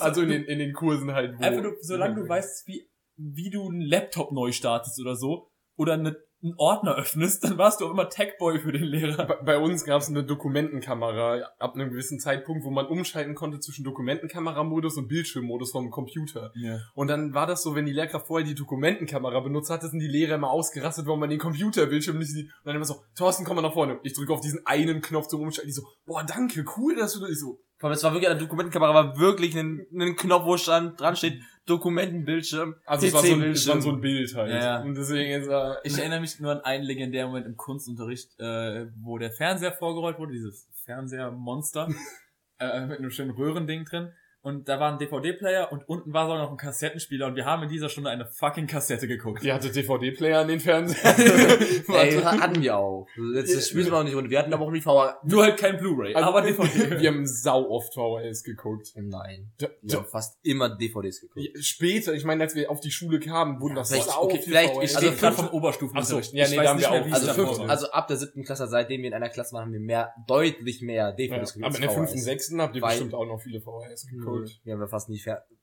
also in den, in den Kursen halt. Wo Einfach nur, solange du weißt, wie, wie du einen Laptop neu startest oder so, oder eine, einen Ordner öffnest, dann warst du auch immer Tech-Boy für den Lehrer. Bei, bei uns gab es eine Dokumentenkamera ab einem gewissen Zeitpunkt, wo man umschalten konnte zwischen Dokumentenkameramodus und Bildschirmmodus vom Computer. Ja. Und dann war das so, wenn die Lehrkraft vorher die Dokumentenkamera benutzt hat, sind die Lehrer immer ausgerastet, weil man den Computerbildschirm nicht sieht. Und dann immer so, Thorsten, komm mal nach vorne. Ich drücke auf diesen einen Knopf zum Umschalten. Die so, boah, danke, cool, dass du das. Ich so, Vor allem, Es war wirklich an der Dokumentenkamera, war wirklich ein, ein Knopf, wo stand, dran steht, Dokumentenbildschirm, also es war, so ein, es war so ein Bild halt. Ja, ja. Und deswegen ist er, Ich erinnere mich nur an einen legendären Moment im Kunstunterricht, äh, wo der Fernseher vorgerollt wurde, dieses Fernsehermonster, äh, mit einem schönen Röhrending drin. Und da war ein DVD-Player und unten war sogar noch ein Kassettenspieler und wir haben in dieser Stunde eine fucking Kassette geguckt. ihr hattet DVD-Player an den Fernseher. Ey, hatten wir auch. Jetzt das spielen wir auch nicht und wir hatten aber auch die VR. Nur halt kein Blu-ray, Also, aber DVD. wir haben sau oft VHS geguckt. Nein. Da, Wir haben fast immer DVDs geguckt. Später, ich meine, als wir auf die Schule kamen, wurden das vielleicht- sau okay, viel vielleicht- VHS. Ich Also gerade fünf- vom Oberstufenunterricht. Ach so, ja, nee, da haben wir mehr, auch- Also, fünf, also ab der siebten Klasse, seitdem wir in einer Klasse waren, haben wir mehr, deutlich mehr ja, DVDs aber in der fünften, VHS. sechsten habt ihr bestimmt auch noch viele VHS geguckt. Wir haben ja fast nie,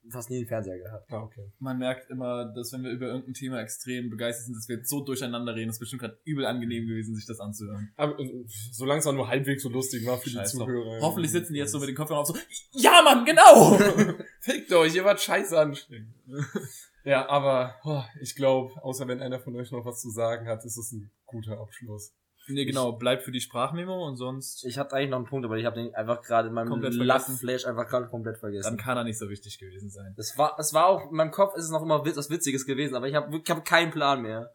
fast nie einen Fernseher gehabt. Ah, okay. Man merkt immer, dass wenn wir über irgendein Thema extrem begeistert sind, dass wir jetzt so durcheinander reden, das ist bestimmt gerade übel angenehm gewesen, sich das anzuhören. Aber äh, solange es auch nur halbwegs so lustig war für Scheiß die. Zuhörer. Hoffentlich sitzen die jetzt so mit den Kopfhörern auf so, ja Mann, genau! Fickt euch, ihr wart scheiße anstrengend. ja, aber oh, ich glaube, außer wenn einer von euch noch was zu sagen hat, ist es ein guter Abschluss. Nee, genau, bleibt für die Sprachmemo und sonst, Ich hatte eigentlich noch einen Punkt, aber ich habe den einfach gerade in meinem Lachflash einfach gerade komplett dann vergessen. kann er nicht so wichtig gewesen sein. Das war, es war auch, in meinem Kopf ist es noch immer was Witziges gewesen, aber ich habe ich hab keinen Plan mehr.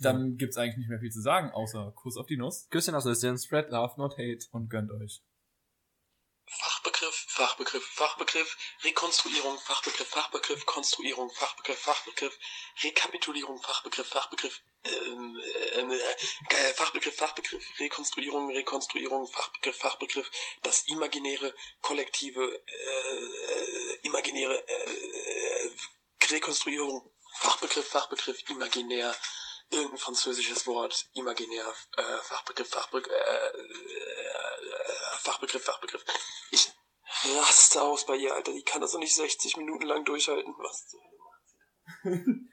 Dann gibt's eigentlich nicht mehr viel zu sagen, außer Kuss auf die Nuss Küsschen aus Nüsschen. Spread love, not hate. und gönnt euch. Fachbegriff, Fachbegriff, Fachbegriff, Rekonstruierung, Fachbegriff, Fachbegriff, Konstruierung, Fachbegriff, Fachbegriff, Rekapitulierung, Fachbegriff, Fachbegriff, ähm, ähm, äh, Fachbegriff, Fachbegriff, Rekonstruierung, Rekonstruierung, Fachbegriff, Fachbegriff, das imaginäre, kollektive, äh, imaginäre, äh, Rekonstruierung, Fachbegriff, Fachbegriff, imaginär, irgendein französisches Wort, imaginär, äh, Fachbegriff, Fachbegriff, äh, äh, Fachbegriff, Fachbegriff. Ich raste aus bei ihr, Alter. Die kann das doch nicht 60 Minuten lang durchhalten. Was?